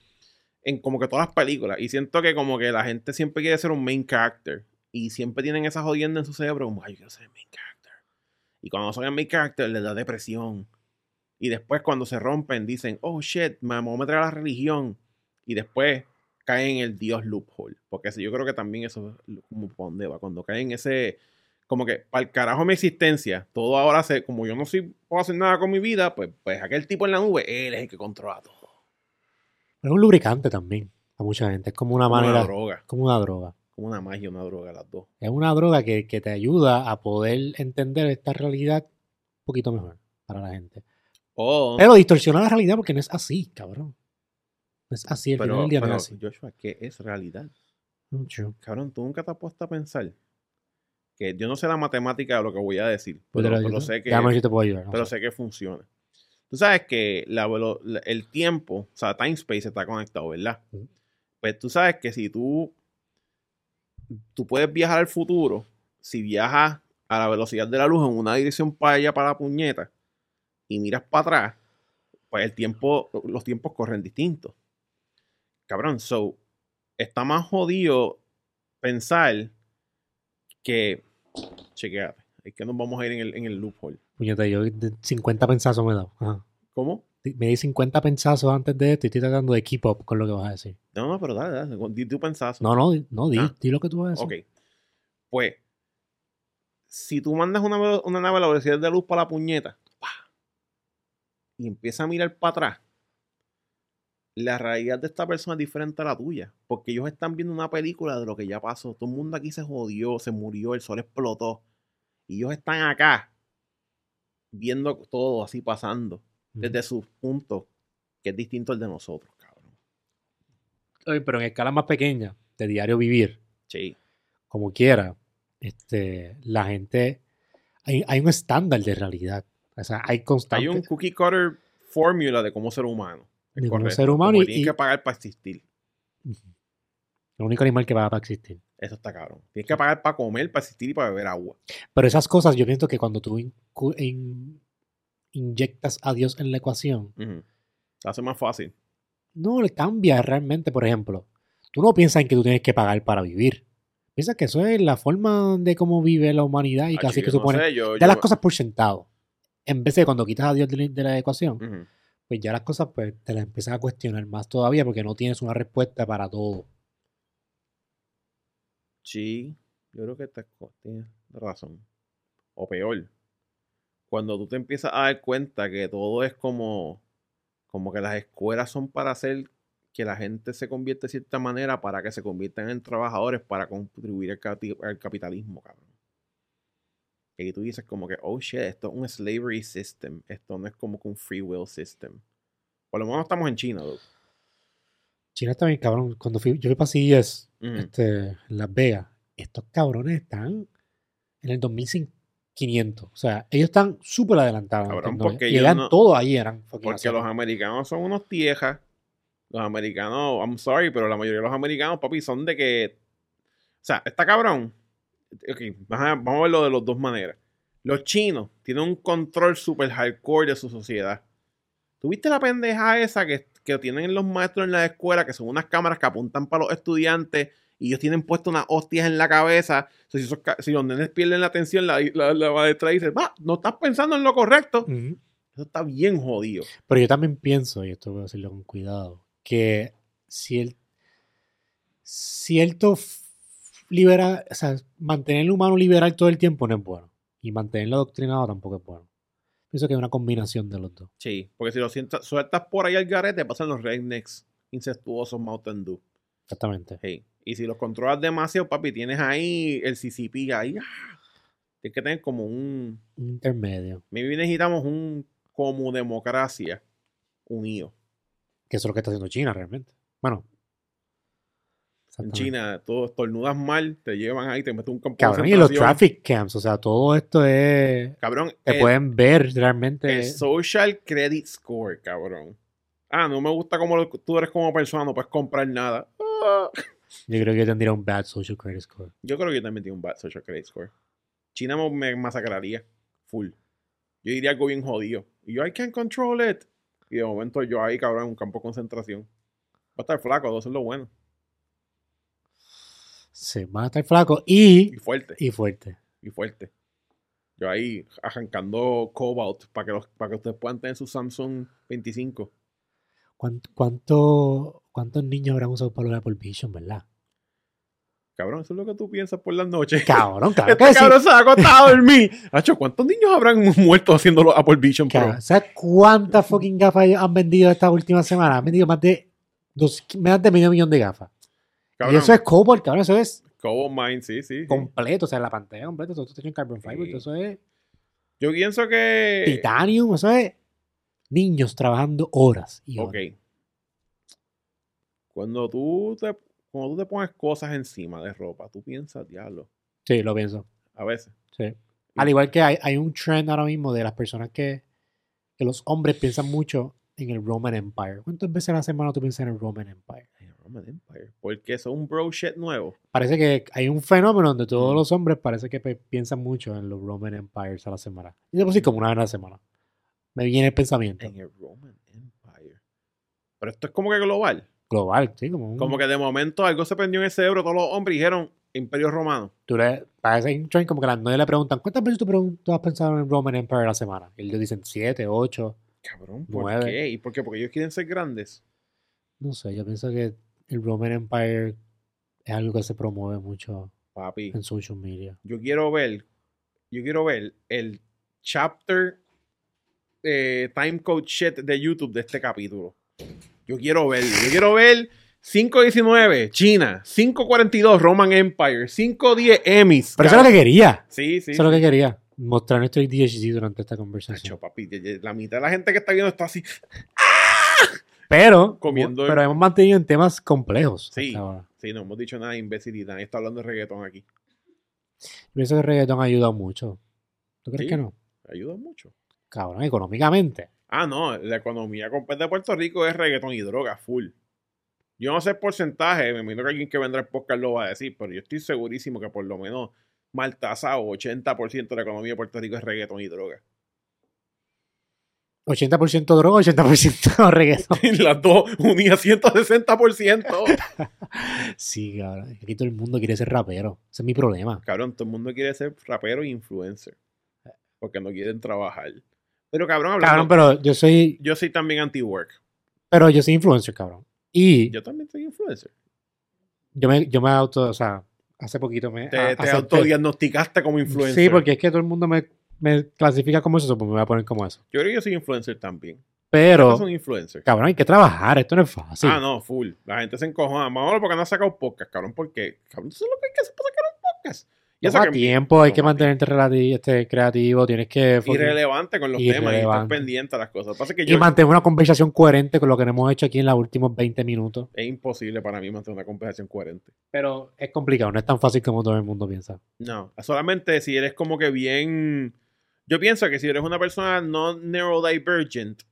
en como que todas las películas. Y siento que como que la gente siempre quiere ser un main character. Y siempre tienen esa jodienda en su cerebro, como, ay, yo quiero ser el main character. Y cuando son el main character, les da depresión. Y después cuando se rompen, dicen, oh shit, me voy a meter a la religión. Y después caen en el Dios loophole. Porque yo creo que también eso es como por donde va. Cuando caen en ese como que para el carajo mi existencia, todo ahora se, como yo no soy, puedo hacer nada con mi vida, pues, pues aquel tipo en la nube, él es el que controla todo. Es un lubricante también a mucha gente. Es como una Como manera, una droga, como una droga. Como una magia, una droga, las dos. Es una droga que, que te ayuda a poder entender esta realidad un poquito mejor para la gente. Pero distorsiona la realidad porque no es así, cabrón. No es así, el final del día no pero, es así. Joshua, ¿qué es realidad? Mucho. Cabrón, tú nunca te has puesto a pensar que yo no sé la matemática de lo que voy a decir, pero, sé que, Déjame te puedo ayudar. no pero sé. sé que funciona. Tú sabes que la velo- la- el tiempo, o sea, time space está conectado, ¿verdad? Ujú. Pues tú sabes que si tú, tú puedes viajar al futuro, si viajas a la velocidad de la luz en una dirección para allá, para la puñeta, y miras para atrás, pues el tiempo, los tiempos corren distintos. Cabrón, so, está más jodido pensar que, chequeate, es que nos vamos a ir en el, en el loophole. Puñeta, yo de 50 pensazos me he dado. Ajá. ¿Cómo? Me di 50 pensazos antes de esto y estoy tratando de keep up con lo que vas a decir. No, no, pero dale, dale, di tu pensazo. No, no, no, di, Ah. di lo que tú vas a decir. Ok. Pues, si tú mandas una, una nave a la velocidad de luz para la puñeta y empieza a mirar para atrás, la realidad de esta persona es diferente a la tuya. Porque ellos están viendo una película de lo que ya pasó. Todo el mundo aquí se jodió, se murió, el sol explotó. Y ellos están acá viendo todo así pasando desde su punto, que es distinto al de nosotros, cabrón. Oye, pero en escala más pequeña. de diario vivir, Sí. como quiera, este, la gente, hay, hay un estándar de realidad. O sea, hay constante. Hay un cookie cutter fórmula de cómo ser humano. De cómo ser humano Como y- tienes que pagar para existir. Ujú. El único animal que va a existir. Eso está cabrón. Tienes que pagar para comer, para existir y para beber agua. Pero esas cosas, yo pienso que cuando tú in- inyectas a Dios en la ecuación, hace más fácil. no le cambia realmente. Por ejemplo, tú no piensas en que tú tienes que pagar para vivir. Piensas que eso es la forma de cómo vive la humanidad y casi que no supone. sé, yo- de yo- las cosas por sentado. En vez de cuando quitas a Dios de la, ecuación, pues ya las cosas pues, te las empiezas a cuestionar más todavía porque no tienes una respuesta para todo. Sí, yo creo que te, tienes razón. O peor, cuando tú te empiezas a dar cuenta que todo es como, como que las escuelas son para hacer que la gente se convierta de cierta manera para que se conviertan en trabajadores para contribuir al, capitalismo, cabrón. Y tú dices como que, oh shit, esto es un slavery system, esto no es como que un free will system. Por lo menos estamos en China, dude. China está bien cabrón. Cuando fui, yo fui para CES, Ujú. este, en Las Vegas, estos cabrones están en el 2500. O sea, ellos están súper adelantados. Cabrón, porque y ellos eran no- todos ahí, eran Porque los americanos son unos tiejas. Los americanos, I'm sorry, pero la mayoría de los americanos, papi, son de que. O sea, está cabrón. Ok, vamos a, vamos a verlo de las dos maneras. Los chinos tienen un control super hardcore de su sociedad. ¿Tuviste la pendeja esa que, que tienen los maestros en la escuela, que son unas cámaras que apuntan para los estudiantes y ellos tienen puesto unas hostias en la cabeza? O sea, si, esos si los nenes pierden la atención, la, la, la maestra dice, va, no estás pensando en lo correcto. Eso está bien jodido. Pero yo también pienso, y esto voy a decirlo con cuidado, que si el cierto libera, o sea, mantener el humano liberal todo el tiempo no es bueno. Y mantenerlo adoctrinado tampoco es bueno. Pienso que es una combinación de los dos. Sí, porque si lo sientas, sueltas por ahí al garete, pasan los rednecks incestuosos Mountain Dew. Exactamente. Hey. Y si los controlas demasiado, papi, tienes ahí el CCP ahí. ¡ah! Tienes que tener como un. Un intermedio. Maybe necesitamos un como democracia unido. Que eso es lo que está haciendo China realmente. Bueno. En. China, todo estornudas mal, te llevan ahí, te meten un campo Cabrón, y los traffic camps, o sea, todo esto es... Cabrón, Te el, pueden ver realmente... el social credit score, cabrón. Ah, no me gusta cómo tú eres como persona, no puedes comprar nada. Yo creo que tendría un bad social credit score. Yo creo que yo también tengo un bad social credit score. China me- masacraría. Full. Yo diría algo bien jodido. Y yo, I can't control it. Y de momento yo ahí, cabrón, en un campo de concentración. Va a estar flaco, eso es lo bueno. Sí, van a estar flacos y, Y fuerte. y fuerte. Y fuerte. Yo ahí arrancando Cobalt para que, los, para que ustedes puedan tener su Samsung 25. ¿Cuánto, cuánto, ¿Cuántos niños habrán usado para Apple Vision, verdad? Cabrón, eso es lo que tú piensas por las noches. Cabrón, claro Este que sí. cabrón se ha acostado a dormir. ¿cuántos niños habrán muerto haciendo los Apple Vision Pro? Cabrón, ¿Sabes cuántas fucking gafas han vendido esta última semana? Han vendido más de, dos, más de medio millón de gafas. Cabrón, Y eso es Cobalt, cabrón, eso es Cobalt Mine, sí, sí. sí. completo, o sea, la pantalla completa, todo esto tiene carbon fiber, Sí. eso es Yo pienso que. titanium, eso es niños trabajando horas y Ok. Cuando tú te, cuando tú te pones cosas encima de ropa, tú piensas, diablo. Sí, lo pienso. A veces. Sí. Al igual que hay, hay un trend ahora mismo de las personas que, que los hombres piensan mucho en el Roman Empire. ¿Cuántas veces a la semana tú piensas en el Roman Empire? Ay, Roman Empire. Porque eso es un bro shit nuevo. Parece que hay un fenómeno donde todos Mm. los hombres parece que pe- piensan mucho en los Roman Empires a la semana. Y de por sí como una vez a la semana. Me viene el pensamiento. En el Roman Empire. Pero esto es como que global. Global, sí, como un... Como que de momento algo se prendió en el cerebro, todos los hombres dijeron Imperio Romano. Tú le, parece un trend como que las nueve le preguntan, ¿cuántas veces tú, tú has pensado en el Roman Empire la semana? Y ellos dicen siete, ocho. Cabrón, ¿por Nueve. qué? ¿Y por qué? Porque ellos quieren ser grandes. No sé, yo pienso que el Roman Empire es algo que se promueve mucho Papi. en social media. yo quiero ver, yo quiero ver el chapter eh, time code shit de YouTube de este capítulo. Yo quiero ver, yo quiero ver 519 China, 542 Roman Empire, 510 Emmys. Pero eso es lo que quería. Sí, sí. Eso es lo que quería. Mostrar nuestro ADHD durante esta conversación. Nacho, papi, la mitad de la gente que está viendo está así. Pero, Comiendo- pero hemos mantenido en temas complejos. Sí. Sí, no hemos dicho nada de imbecilidad. Está hablando de reggaetón aquí. Pienso que el reggaetón ha ayudado mucho. ¿Tú crees Sí. que no? Ayuda mucho. Cabrón, económicamente. Ah, no, la economía completa de Puerto Rico es reggaetón y droga, full. Yo no sé el porcentaje, me imagino que alguien que vendrá el podcast lo va a decir, pero yo estoy segurísimo que por lo menos mal tasado, 80% de la economía de Puerto Rico es reggaetón y droga. 80% droga, 80% reggaetón. Y las dos unidas 160%. Sí, cabrón. Aquí todo el mundo quiere ser rapero. Ese es mi problema. Cabrón, todo el mundo quiere ser rapero e influencer. Porque no quieren trabajar. Pero cabrón, hablando, Cabrón, pero yo soy. yo soy también anti-work. Pero yo soy influencer, cabrón. Y Yo también soy influencer. yo me, yo me auto, o sea, hace poquito me. Te, a- te acepté- autodiagnosticaste como influencer. Sí, porque es que todo el mundo me, me clasifica como eso, pues me voy a poner como eso. Yo creo que yo soy influencer también. Pero, soy un influencer. cabrón, hay que trabajar, esto no es fácil. Ah, no, full. La gente se encojona. Mamá, porque no ha sacado podcast, cabrón. Porque, cabrón, eso es lo que hay que hacer para sacar un podcast. Toma tiempo, hay que mantenerte relati- este, creativo, tienes que irrelevante con los temas y estar pendiente a las cosas. Que y mantener una conversación coherente con lo que hemos hecho aquí en los últimos 20 minutos. es imposible para mí mantener una conversación coherente. Pero es complicado, no es tan fácil como todo el mundo piensa. No, solamente si eres como que bien... Yo pienso que si eres una persona no neurodivergent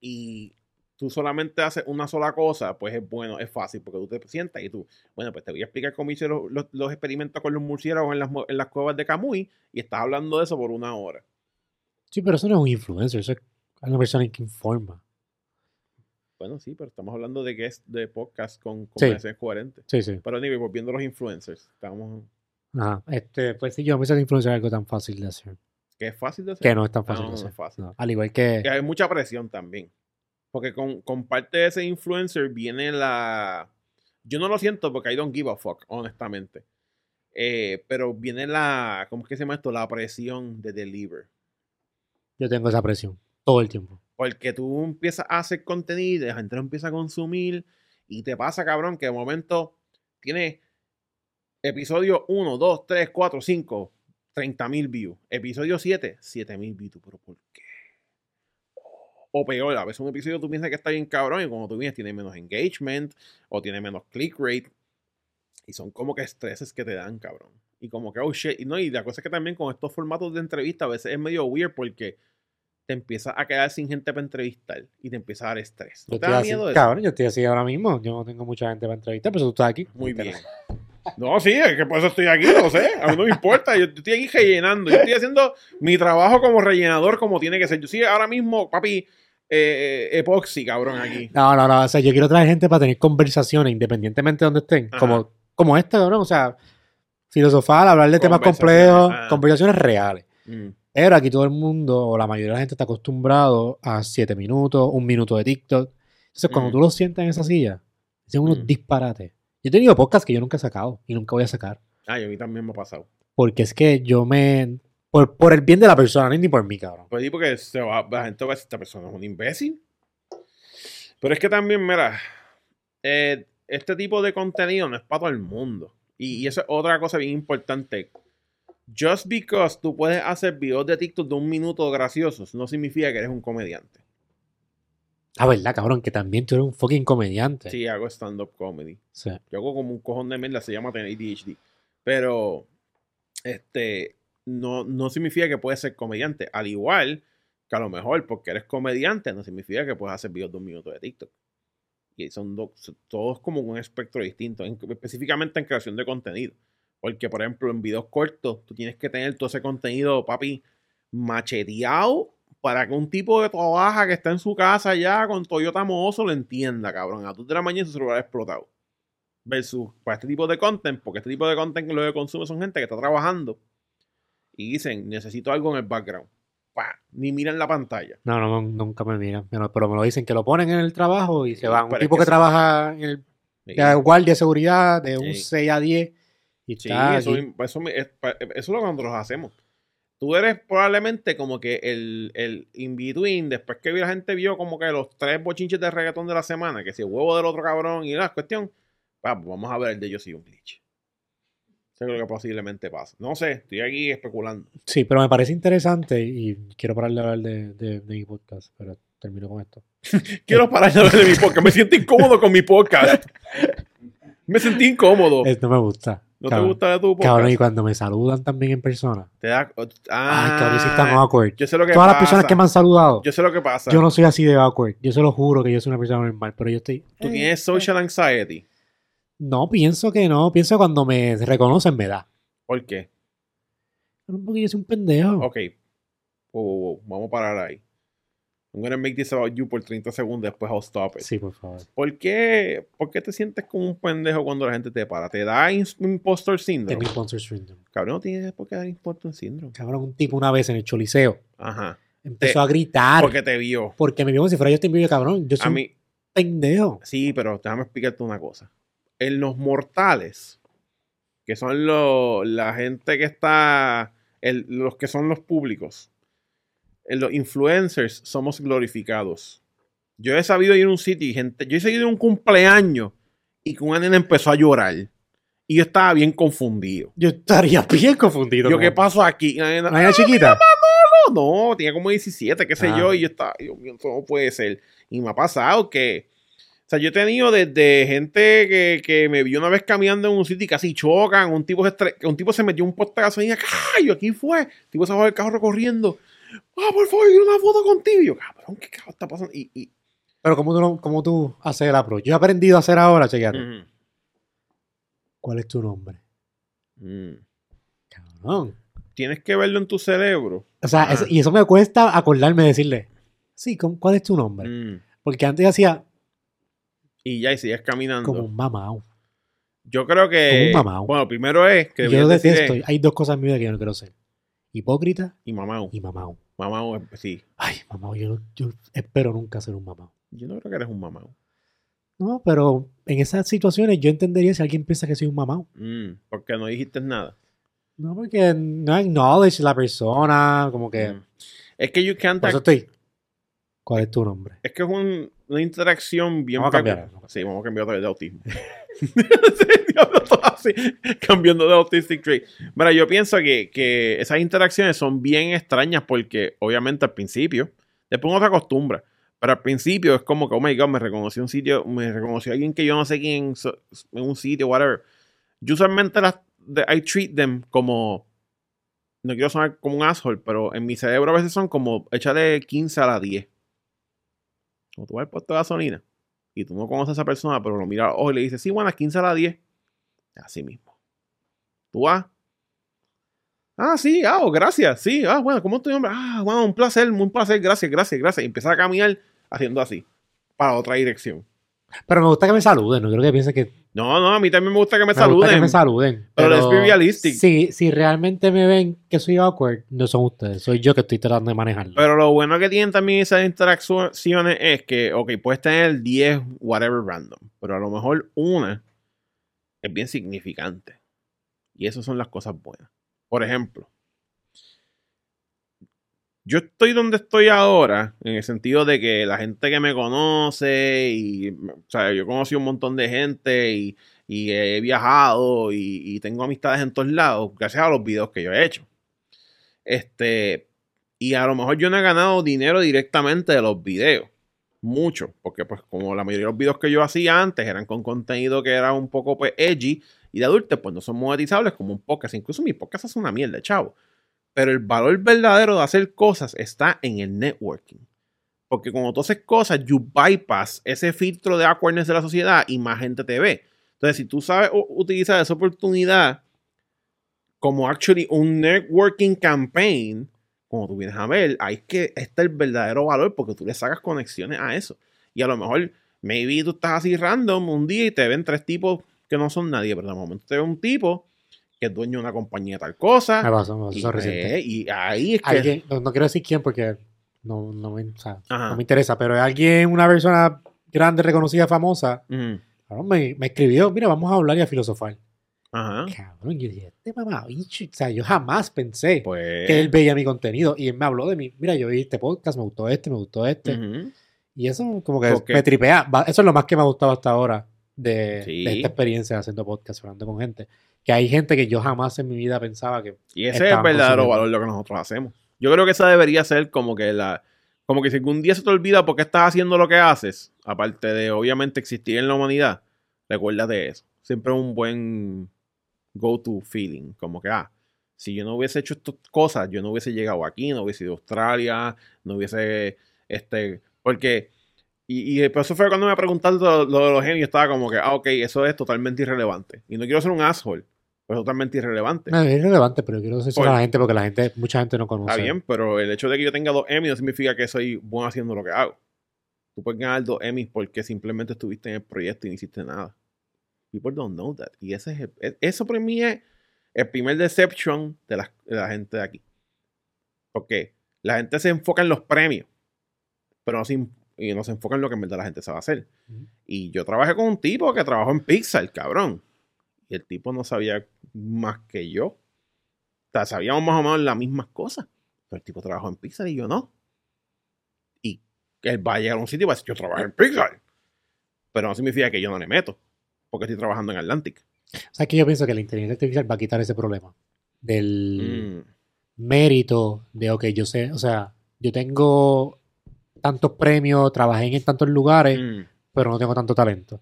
y tú solamente haces una sola cosa, pues es bueno, es fácil, porque tú te sientas y tú, bueno, pues te voy a explicar cómo hice los, los- los experimentos con los murciélagos en las, en las cuevas de Camuy y estás hablando de eso por una hora. Sí, pero eso no es un influencer, eso es una persona que informa. Bueno, sí, pero estamos hablando de que es de podcast con Sí. conversaciones coherentes. Sí, sí. Pero anyway, volviendo a los influencers, estamos... Ajá. Este, pues sí, yo no pensé que influencer es algo tan fácil de hacer. Que es fácil de hacer. Que no es tan fácil No, de no hacer. es fácil. No, Al igual que. que hay mucha presión también. Porque con, con parte de ese influencer viene la. Yo no lo siento porque I don't give a fuck, honestamente. Eh, pero viene la. ¿Cómo es que se llama esto? La presión de deliver. Yo tengo esa presión todo el tiempo. Porque tú empiezas a hacer contenido la gente lo empieza a consumir. Y te pasa, cabrón, que de momento tienes episodio 1, 2, 3, 4, 5, 30 mil views. Episodio 7, 7 mil views. ¿Tú, ¿Pero por qué? O peor, a veces un episodio tú piensas que está bien cabrón y cuando tú vienes tiene menos engagement o tiene menos click rate. Y son como que estreses que te dan, cabrón. Y como que, oh shit. Y, no, y la cosa es que también con estos formatos de entrevista a veces es medio weird porque te empiezas a quedar sin gente para entrevistar y te empieza a dar estrés. ¿No Yo te da así, miedo eso? cabrón, yo estoy así ahora mismo. Yo no tengo mucha gente para entrevistar, pero tú estás aquí. Muy bien. No, sí, es que por eso estoy aquí, lo sé. A mí no me importa. Yo estoy aquí rellenando. Yo estoy haciendo mi trabajo como rellenador como tiene que ser. Yo sí, ahora mismo, papi, eh, eh, epoxi, cabrón, aquí. No, no, no. O sea, yo quiero traer gente para tener conversaciones independientemente de donde estén. Ajá. Como, como esta, cabrón. O sea, filosofal, hablar de temas complejos, ajá. conversaciones reales. Mm. Pero aquí todo el mundo, o la mayoría de la gente está acostumbrado a 7 minutos, un minuto de TikTok. Entonces, cuando Mm. tú lo sientas en esa silla, dicen unos Mm. disparates. Yo he tenido podcasts que yo nunca he sacado y nunca voy a sacar. Ay, a mí también me ha pasado. Porque es que yo me. Por, por el bien de la persona, ni por mí, cabrón. Pues sí, porque se va, la gente va a decir, esta persona es un imbécil. Pero es que también, mira, eh, este tipo de contenido no es para todo el mundo. Y, y eso es otra cosa bien importante. Just because tú puedes hacer videos de TikTok de un minuto graciosos, no significa que eres un comediante. Ah, verdad, cabrón, que también tú eres un fucking comediante. Sí, hago stand-up comedy. Sí. Yo hago como un cojón de mierda, se llama tener ADHD. Pero, este, no, no significa que puedes ser comediante. Al igual que a lo mejor porque eres comediante, no significa que puedes hacer videos de un minuto de TikTok. Y son dos, todos como un espectro distinto, en- específicamente en creación de contenido. Porque, por ejemplo, en videos cortos, tú tienes que tener todo ese contenido, papi, macheteado para que un tipo de trabaja que está en su casa ya con Toyota Mozo lo entienda, cabrón. A 2 de la mañana su celular explotado. Versus para este tipo de content, porque este tipo de content que lo que consume son gente que está trabajando y dicen, necesito algo en el background. Ni miran la pantalla. No, no, no, nunca me miran. Pero, me lo dicen que lo ponen en el trabajo y se van. Un pero es tipo que que, eso- trabaja en el de guardia de seguridad de un Sí. 6 a 10 y Sí, está eso, eso, me- es, pa- eso es lo que nosotros hacemos. Tú eres probablemente como que el, el in-between, después que la gente vio como que los tres bochinches de reggaetón de la semana, que si el huevo del otro cabrón y la cuestión, pues vamos a ver el de yo soy un glitch. Eso es lo que posiblemente pasa. No sé, estoy aquí especulando. Sí, pero me parece interesante y quiero parar de hablar de, de, de mi podcast, pero termino con esto. Quiero parar de hablar de mi podcast, me siento incómodo con mi podcast. Me sentí incómodo. Esto me gusta. ¿No cabrón. te gusta de tu podcast? Cabrón, y cuando me saludan también en persona. Te da... Ay, Ah, cabrón, sí tan awkward. Yo sé lo que Todas pasa. las personas que me han saludado, Yo sé lo que pasa. yo no soy así de awkward. Yo se lo juro que yo soy una persona normal, pero yo estoy... Tú eh, tienes social anxiety. No, pienso que no. Pienso que cuando me reconocen me da. ¿Por qué? Porque yo soy un pendejo. Ok. Wow, wow, wow. Vamos a parar ahí. I'm gonna make this about you por 30 segundos, después I'll stop it. Sí, por favor. ¿Por qué, ¿Por qué te sientes como un pendejo cuando la gente te para? ¿Te da impostor syndrome? Tengo imposter syndrome. Cabrón, no tienes por qué dar impostor syndrome. Cabrón, un tipo una vez en el choliseo Ajá. empezó Te- a gritar Porque te vio. porque me vio como si fuera yo este video cabrón. Yo soy A un mí, pendejo. sí, pero déjame explicarte una cosa. En los mortales, que son los, la gente que está, el- los que son los públicos, los influencers somos glorificados. Yo he sabido ir a un sitio y gente, yo he seguido un cumpleaños y que una nena empezó a llorar. Y yo estaba bien confundido. Yo estaría bien confundido. Yo, ¿qué pasó aquí? Y la nena, ¿Una nena chiquita? no, no, tenía como 17, qué sé Ah. yo, y yo estaba, Dios mío, no puede ser. Y me ha pasado que, o sea, yo he tenido desde gente que, que me vio una vez caminando en un sitio y casi chocan, un tipo un tipo se metió un de gasolina, ¡ay! Aquí fue, el tipo se bajó del carro corriendo, ah, por favor, quiero una foto contigo. Y yo, cabrón, ¿qué cabrón está pasando? Y, y Pero ¿cómo tú, no- cómo tú haces el approach? Yo he aprendido a hacer ahora, chequeate. Ujú. ¿Cuál es tu nombre? Mm. Cabrón. tienes que verlo en tu cerebro. O sea, Ah. eso- y eso me cuesta acordarme de decirle, sí, ¿cómo- ¿cuál es tu nombre? Mm. Porque antes hacía Y ya, y sigues caminando. como un mamao. Yo creo que. Como un mamao. Bueno, primero es que. Yo decir detesto. es- Hay dos cosas en mi vida que yo no quiero ser. Hipócrita Y mamau. y mamao. Mamau, eh, sí. Ay, mamao, yo, yo espero nunca ser un mamao. Yo no creo que eres un mamau. No, pero en esas situaciones yo entendería si alguien piensa que soy un mamao. Mm, porque no dijiste nada. No, porque no acknowledge la persona, como que... Mm. Es que you can't. Por eso estoy... ¿Cuál es tu nombre? Es que es un- una interacción bien. Vamos a cambiar. Sí, vamos a cambiar otra vez de autismo. Sí, diablo, todo así, cambiando de autistic trait. Mira, yo pienso que, que esas interacciones son bien extrañas porque, obviamente, al principio, después uno se acostumbra. Pero al principio es como que, oh my god, me reconoció un sitio, me reconoció alguien que yo no sé quién en un sitio, whatever. Yo usualmente las, de- I treat them como, no quiero sonar como un asshole, pero en mi cerebro a veces son como, échale 15 a la 10. Como tú vas al puesto de gasolina y tú no conoces a esa persona, pero lo miras ojos y le dices, sí, bueno, 15 a la 10. Así mismo. Tú vas. Ah, sí, ah, oh, gracias. Sí, ah, bueno, ¿cómo es tu nombre? Ah, bueno, un placer, un placer, gracias, gracias, gracias. Y empiezas a caminar haciendo así, para otra dirección. Pero me gusta que me saluden, no quiero que piensen que... No, no, a mí también me gusta que me, Me gusta saluden. que me saluden. pero let's be realistic. Si, si realmente me ven que soy awkward, no son ustedes, soy yo que estoy tratando de manejarlo. Pero lo bueno que tienen también esas interacciones es que, ok, puedes tener 10, whatever random, pero a lo mejor una es bien significante. Y esas son las cosas buenas. Por ejemplo, yo estoy donde estoy ahora, en el sentido de que la gente que me conoce, y, o sea, yo conocí un montón de gente y, he viajado y, y tengo amistades en todos lados, gracias a los videos que yo he hecho. Este, y a lo mejor yo no he ganado dinero directamente de los videos. Mucho. Porque pues como la mayoría de los videos que yo hacía antes eran con contenido que era un poco pues edgy y de adultos, pues no son monetizables como un podcast. Incluso mi podcast es una mierda, chavo. Pero el valor verdadero de hacer cosas está en el networking. Porque cuando tú haces cosas, you bypass ese filtro de awkwardness de la sociedad y más gente te ve. Entonces, si tú sabes utilizar esa oportunidad como actually un networking campaign, como tú vienes a ver, ahí es que está el verdadero valor porque tú le sacas conexiones a eso. Y a lo mejor, maybe tú estás así random un día y te ven tres tipos que no son nadie, pero de momento te ve un tipo que es dueño de una compañía de tal cosa. me pasó, me pasó y, eso reciente. eh, y ahí es que... Alguien, no, no quiero decir quién porque no, no, me, o sea, Ajá. no me interesa, pero alguien, una persona grande, reconocida, famosa, cabrón, me, me escribió, mira, vamos a hablar y a filosofar. Ajá. Cabrón, yo dije, este mamá, bicho, o sea, yo jamás pensé Pues... que él veía mi contenido y él me habló de mí. Mira, yo vi este podcast, me gustó este, me gustó este. Ujú. Y eso como que Porque- me tripea. Eso es lo más que me ha gustado hasta ahora de, Sí. de esta experiencia haciendo podcast, hablando con gente. Que hay gente que yo jamás en mi vida pensaba que... Y ese es el verdadero valor de lo que nosotros hacemos. Yo creo que esa debería ser como que la. Como que si algún día se te olvida por qué estás haciendo lo que haces, aparte de obviamente existir en la humanidad, recuérdate eso. siempre es un buen go-to feeling. Como que, ah, si yo no hubiese hecho estas cosas, yo no hubiese llegado aquí, no hubiese ido a Australia, no hubiese, este, porque, y, y por eso fue cuando me preguntaron lo, lo de los genios, estaba como que, ah, ok, eso es totalmente irrelevante. Y no quiero ser un asshole, pero es totalmente irrelevante. No, es irrelevante, pero quiero decir a la gente porque la gente, mucha gente no conoce. Está bien, pero el hecho de que yo tenga dos Emmys no significa que soy bueno haciendo lo que hago. Tú puedes ganar dos Emmys porque simplemente estuviste en el proyecto y no hiciste nada. People don't know that. Y ese es el- e- eso para mí es el primer deception de la, de la gente de aquí. Porque la gente se enfoca en los premios, pero no se, y no se enfoca en lo que en verdad la gente sabe hacer. Ujú. Y yo trabajé con un tipo que trabajó en Pixar, cabrón. Y el tipo no sabía más que yo. O sea, sabíamos más o menos las mismas cosas. Pero el tipo trabajó en Pixar y yo no. Y él va a llegar a un sitio y va a decir, yo trabajo en Pixar. Pero no significa que yo no le meto. Porque estoy trabajando en Atlantic. O sea, que yo pienso que la inteligencia artificial va a quitar ese problema del Mm, mérito de, ok, yo sé, o sea, yo tengo tantos premios, trabajé en tantos lugares, mm, pero no tengo tanto talento.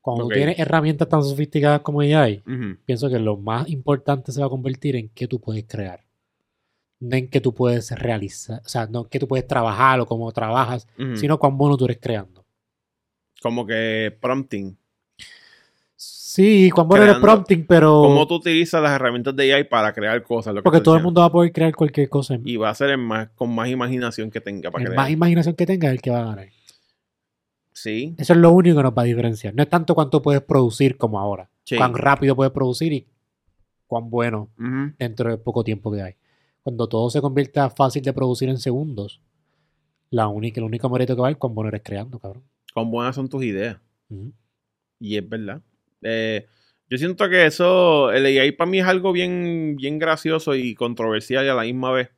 Cuando Ok. tienes herramientas tan sofisticadas como AI, ujú. pienso que lo más importante se va a convertir en qué tú puedes crear. No en qué tú puedes realizar, o sea, no en qué tú puedes trabajar o cómo trabajas, sino cuán bueno tú eres creando. Como que prompting. Sí, cuán bueno eres Creando- prompting, pero Cómo tú utilizas las herramientas de AI para crear cosas. lo que porque todo el mundo va a poder crear cualquier cosa. Y va a ser el más, con más imaginación que tenga para el crear. más imaginación que tenga es el que va a ganar. Sí, Eso es lo único que nos va a diferenciar. No es tanto cuánto puedes producir como ahora. sí. Cuán rápido puedes producir y cuán bueno dentro del poco tiempo que hay. Cuando todo se convierta fácil de producir en segundos, la única, el único mérito que va es cuán bueno eres creando, cabrón. Cuán buenas son tus ideas. Y es verdad. Eh, yo siento que eso, el AI para mí es algo bien, bien gracioso y controversial a la misma vez.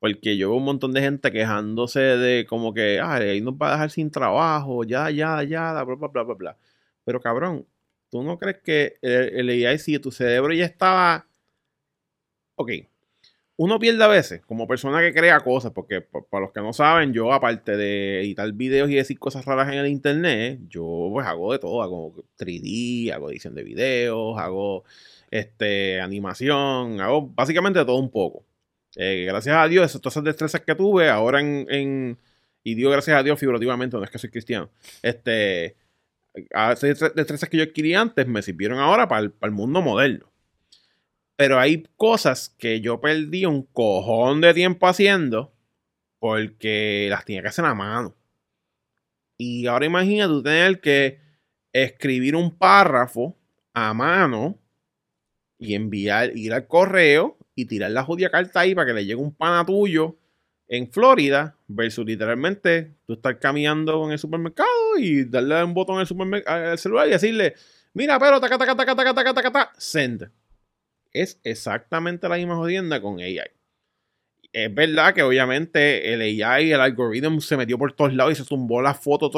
Porque yo veo un montón de gente quejándose de como que, ah, el AI nos va a dejar sin trabajo, ya, ya, ya, bla, bla, bla, bla, bla. Pero cabrón, ¿tú no crees que el, el AI, si tu cerebro ya estaba... Ok, uno pierde a veces como persona que crea cosas, porque pa- para los que no saben, yo aparte de editar videos y decir cosas raras en el internet, yo pues hago de todo, hago 3D, hago edición de videos, hago este animación, hago básicamente todo un poco. Eh, gracias a Dios, todas esas destrezas que tuve ahora en, y digo gracias a Dios figurativamente, no es que soy cristiano, este, esas destre- destrezas que yo adquirí antes me sirvieron ahora para el, para el mundo moderno. Pero hay cosas que yo perdí un cojón de tiempo haciendo porque las tenía que hacer a mano. Y ahora imagina tú tener que escribir un párrafo a mano y enviar, ir al correo y tirar la jodida carta ahí para que le llegue un pana tuyo en Florida versus literalmente tú estar caminando en el supermercado y darle un botón al, al celular y decirle, mira, pero taca, taca, taca, taca, taca, taca, taca, send. Es exactamente la misma jodienda con AI. Es verdad que obviamente el AI, el algoritmo se metió por todos lados y se tumbó las fotos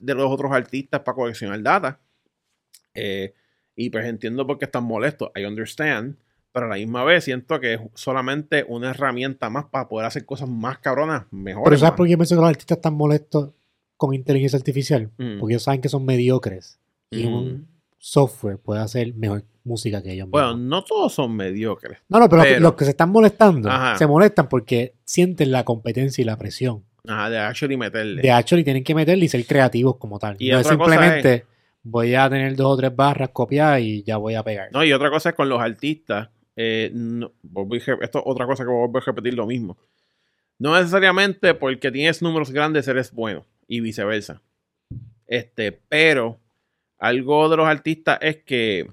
de los otros artistas para coleccionar data. Eh, y pues entiendo por qué están molestos. I understand. Pero a la misma vez siento que es solamente una herramienta más para poder hacer cosas más cabronas, mejor. Pero ¿sabes por qué yo pienso que los artistas están molestos con inteligencia artificial? Mm. Porque ellos saben que son mediocres. Y Mm. un software puede hacer mejor música que ellos Bueno, mismos. no todos son mediocres. No, no, pero, los que- pero- los que se están molestando, Ajá. se molestan porque sienten la competencia y la presión. Ajá, de actually meterle. De hecho, y tienen que meterle y ser creativos como tal. Y no es simplemente voy a tener dos o tres barras copiadas y ya voy a pegar. No, y otra cosa es con los artistas. eh, no- esto es otra cosa que voy a repetir lo mismo. No necesariamente porque tienes números grandes eres bueno y viceversa. Este, pero algo de los artistas es que,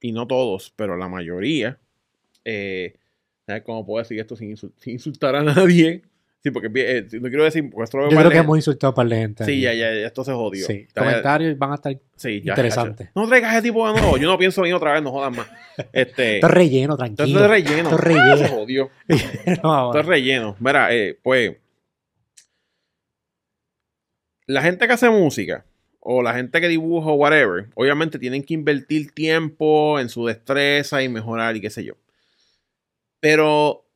y no todos, pero la mayoría, eh, ¿sabes cómo puedo decir esto sin, insul- sin insultar a nadie? Sí, porque eh, no quiero decir, esto veo Yo creo que hemos insultado para la gente. Sí, ya, ya, ya, esto se jodió. Sí. Comentarios van a estar. sí, ya, interesante. ya. No traigas ese tipo de nuevo. Yo no pienso venir otra vez, no jodas más. Este, Esto es relleno, esto tranquilo. es relleno. Esto es Ah, se relleno. jodió. No, ahora. Esto es relleno. Mira, eh, pues. La gente que hace música o la gente que dibuja whatever, obviamente tienen que invertir tiempo en su destreza y mejorar y qué sé yo. Pero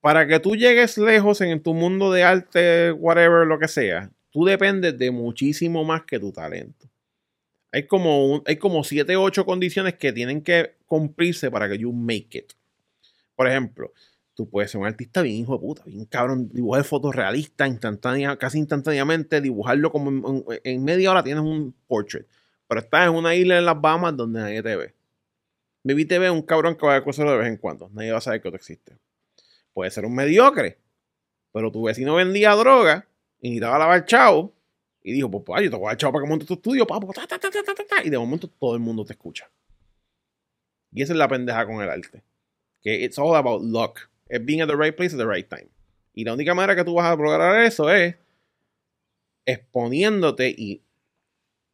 para que tú llegues lejos en tu mundo de arte, whatever, lo que sea, tú dependes de muchísimo más que tu talento. Hay como, un, hay como 7 o 8 condiciones que tienen que cumplirse para que you make it. Por ejemplo, tú puedes ser un artista bien hijo de puta, bien cabrón, dibujar fotos realistas instantánea, casi instantáneamente, dibujarlo como en, media hora tienes un portrait. Pero estás en una isla en las Bahamas donde nadie te ve. Maybe te ve un cabrón que va a cosas de vez en cuando. Nadie va a saber que tú existes. Puede ser un mediocre, pero tu vecino vendía droga y necesitaba lavar chavo y dijo, pues, pues yo te voy a chavo para que montes tu estudio, papo, ta, ta, ta", y de momento todo el mundo te escucha. Y esa es la pendeja con el arte. Que it's all about luck. Es being at the right place at the right time. Y la única manera que tú vas a lograr eso es exponiéndote y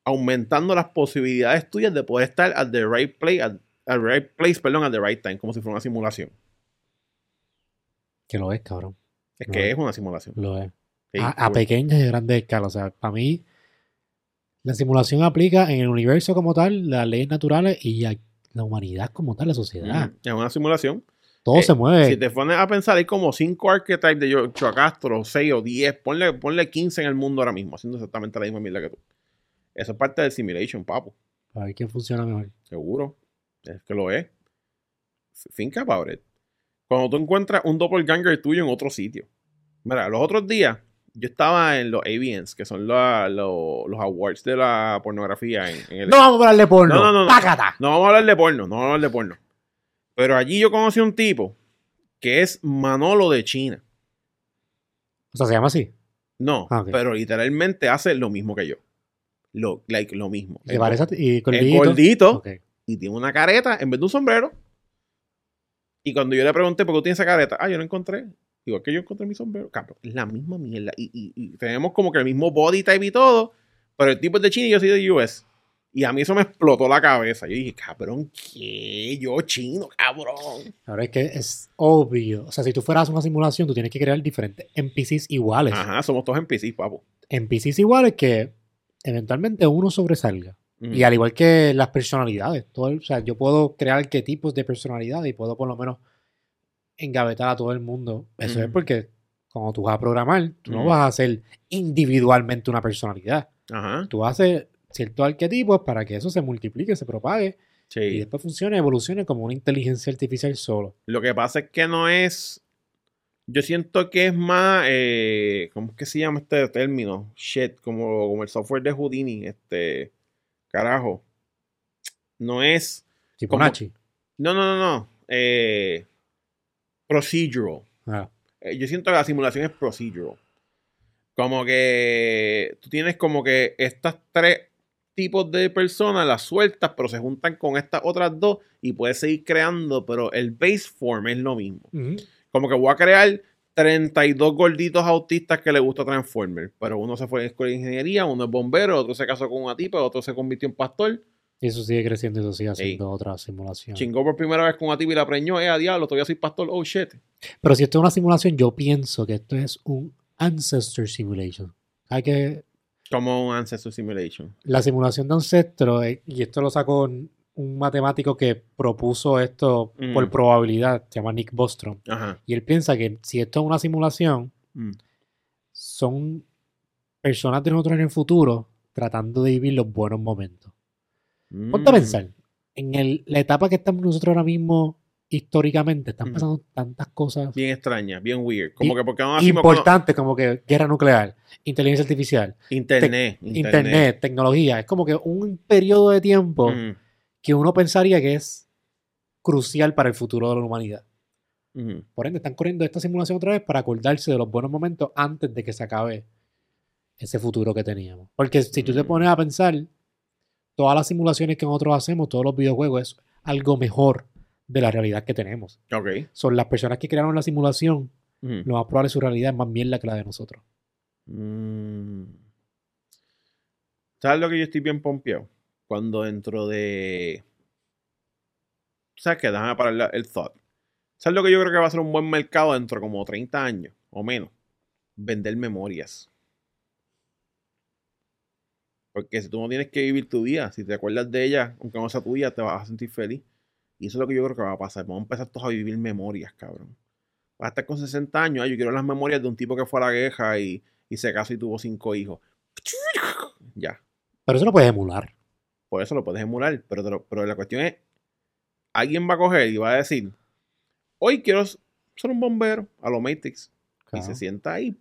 aumentando las posibilidades tuyas de poder estar at the right place, at, right place, perdón, at the right time, como si fuera una simulación. Que lo es, cabrón. Es que es una simulación. Lo es. Sí, a, a pequeñas y grandes escalas. O sea, para mí, la simulación aplica en el universo como tal, las leyes naturales y a la humanidad como tal, la sociedad. Ujú, Es una simulación. Todo Eh, se mueve. Si te pones a pensar, hay como 5 archetypes de Joe Castro, 6 o 10. Ponle, ponle 15 en el mundo ahora mismo, haciendo exactamente la misma mierda que tú. Eso es parte del simulation, papo. A ver quién funciona mejor. Seguro. Es que lo es. Think about it. Cuando tú encuentras un doppelganger tuyo en otro sitio. Mira, los otros días yo estaba en los AVNs, que son la- lo- los awards de la pornografía en, en el... No vamos a hablar de porno. No, no, no, no. No vamos a hablar de porno, no vamos a hablar de porno. Pero allí yo conocí un tipo que es Manolo de China. O sea, se llama así. No, Ah, pero literalmente hace lo mismo que yo. Lo, like, lo mismo. Es parece. Y es gordito. gordito Ok. y tiene una careta en vez de un sombrero. Y cuando yo le pregunté por qué tiene esa careta, ah, yo no encontré. Igual que yo encontré mi sombrero. Cabrón, es la misma mierda. Y, y- y tenemos como que el mismo body type y todo. Pero el tipo es de China y yo soy de US. Y a mí eso me explotó la cabeza. Yo dije, cabrón, ¿qué? Yo chino, cabrón. Ahora es que es obvio. O sea, si tú fueras una simulación, tú tienes que crear diferentes NPCs iguales. Ajá, somos todos NPCs, papo. NPCs iguales que eventualmente uno sobresalga. Mm. Y al igual que las personalidades. Todo el- o sea, yo puedo crear arquetipos de personalidad y puedo por lo menos engavetar a todo el mundo. Eso es Ujú. porque cuando tú vas a programar, tú no Ujú. vas a hacer individualmente una personalidad. Ajá, Tú haces ciertos arquetipos para que eso se multiplique, se propague y después funcione, evolucione como una inteligencia artificial solo. Lo que pasa es que no es. Yo siento que es más. eh, ¿Cómo es que se llama este término? Shit, como, como el software de Houdini. Este. Carajo. No es. Fibonacci. No, no, no, no. Eh, procedural. Ah, Eh, yo siento que la simulación es procedural. Como que tú tienes como que estas tres tipos de personas las sueltas, pero se juntan con estas otras dos y puedes seguir creando, pero el base form es lo mismo. Como que voy a crear 32 gorditos autistas que le gusta Transformer, pero uno se fue a la escuela de ingeniería, uno es bombero, otro se casó con una tipa, otro se convirtió en pastor, Y eso sigue creciendo y eso sigue haciendo otra simulación. chingó por primera vez con una tipa y la preñó, eh, a diablo, todavía soy pastor, oh shit. Pero si esto es una simulación, yo pienso que esto es un Ancestor Simulation. Hay que. Como un Ancestor Simulation. La simulación de ancestro, eh, y esto lo sacó un matemático que propuso esto Mm. por probabilidad, se llama Nick Bostrom. Ajá. Y él piensa que si esto es una simulación, Mm. son personas de nosotros en el futuro tratando de vivir los buenos momentos. Ponte a Mm. pensar, en el- la etapa que estamos nosotros ahora mismo, históricamente, están pasando tantas cosas Bien extraña, bien weird. Como Y- que porque con- importantes como que guerra nuclear, inteligencia artificial, Internet, internet, tecnología. Es como que un periodo de tiempo Mm, que uno pensaría que es crucial para el futuro de la humanidad. mm. Por ende, están corriendo esta simulación otra vez para acordarse de los buenos momentos antes de que se acabe ese futuro que teníamos. Porque si tú te pones a pensar, todas las simulaciones que nosotros hacemos, todos los videojuegos, es algo mejor de la realidad que tenemos. Ok. Son las personas que crearon la simulación, Mm. lo más probable es su realidad es más mierda que la de nosotros. Mm. ¿Sabes lo que yo estoy bien pompeado? Cuando dentro de. ¿Sabes qué? Déjame parar la- el thought. ¿Sabes lo que yo creo que va a ser un buen mercado dentro de como 30 años o menos? Vender memorias. Porque si tú no tienes que vivir tu vida, si te acuerdas de ella, aunque no sea tu vida, te vas a sentir feliz. Y eso es lo que yo creo que va a pasar. Vamos a empezar todos a vivir memorias, cabrón. Vas a estar con 60 años. "Ay, yo quiero las memorias de un tipo que fue a la guerra y, y se casó y tuvo cinco hijos. Ya. Pero eso lo puedes emular. Por eso lo puedes emular. Pero, te lo- pero la cuestión es, alguien va a coger y va a decir, hoy quiero ser un bombero a lo Matrix. Y se sienta ahí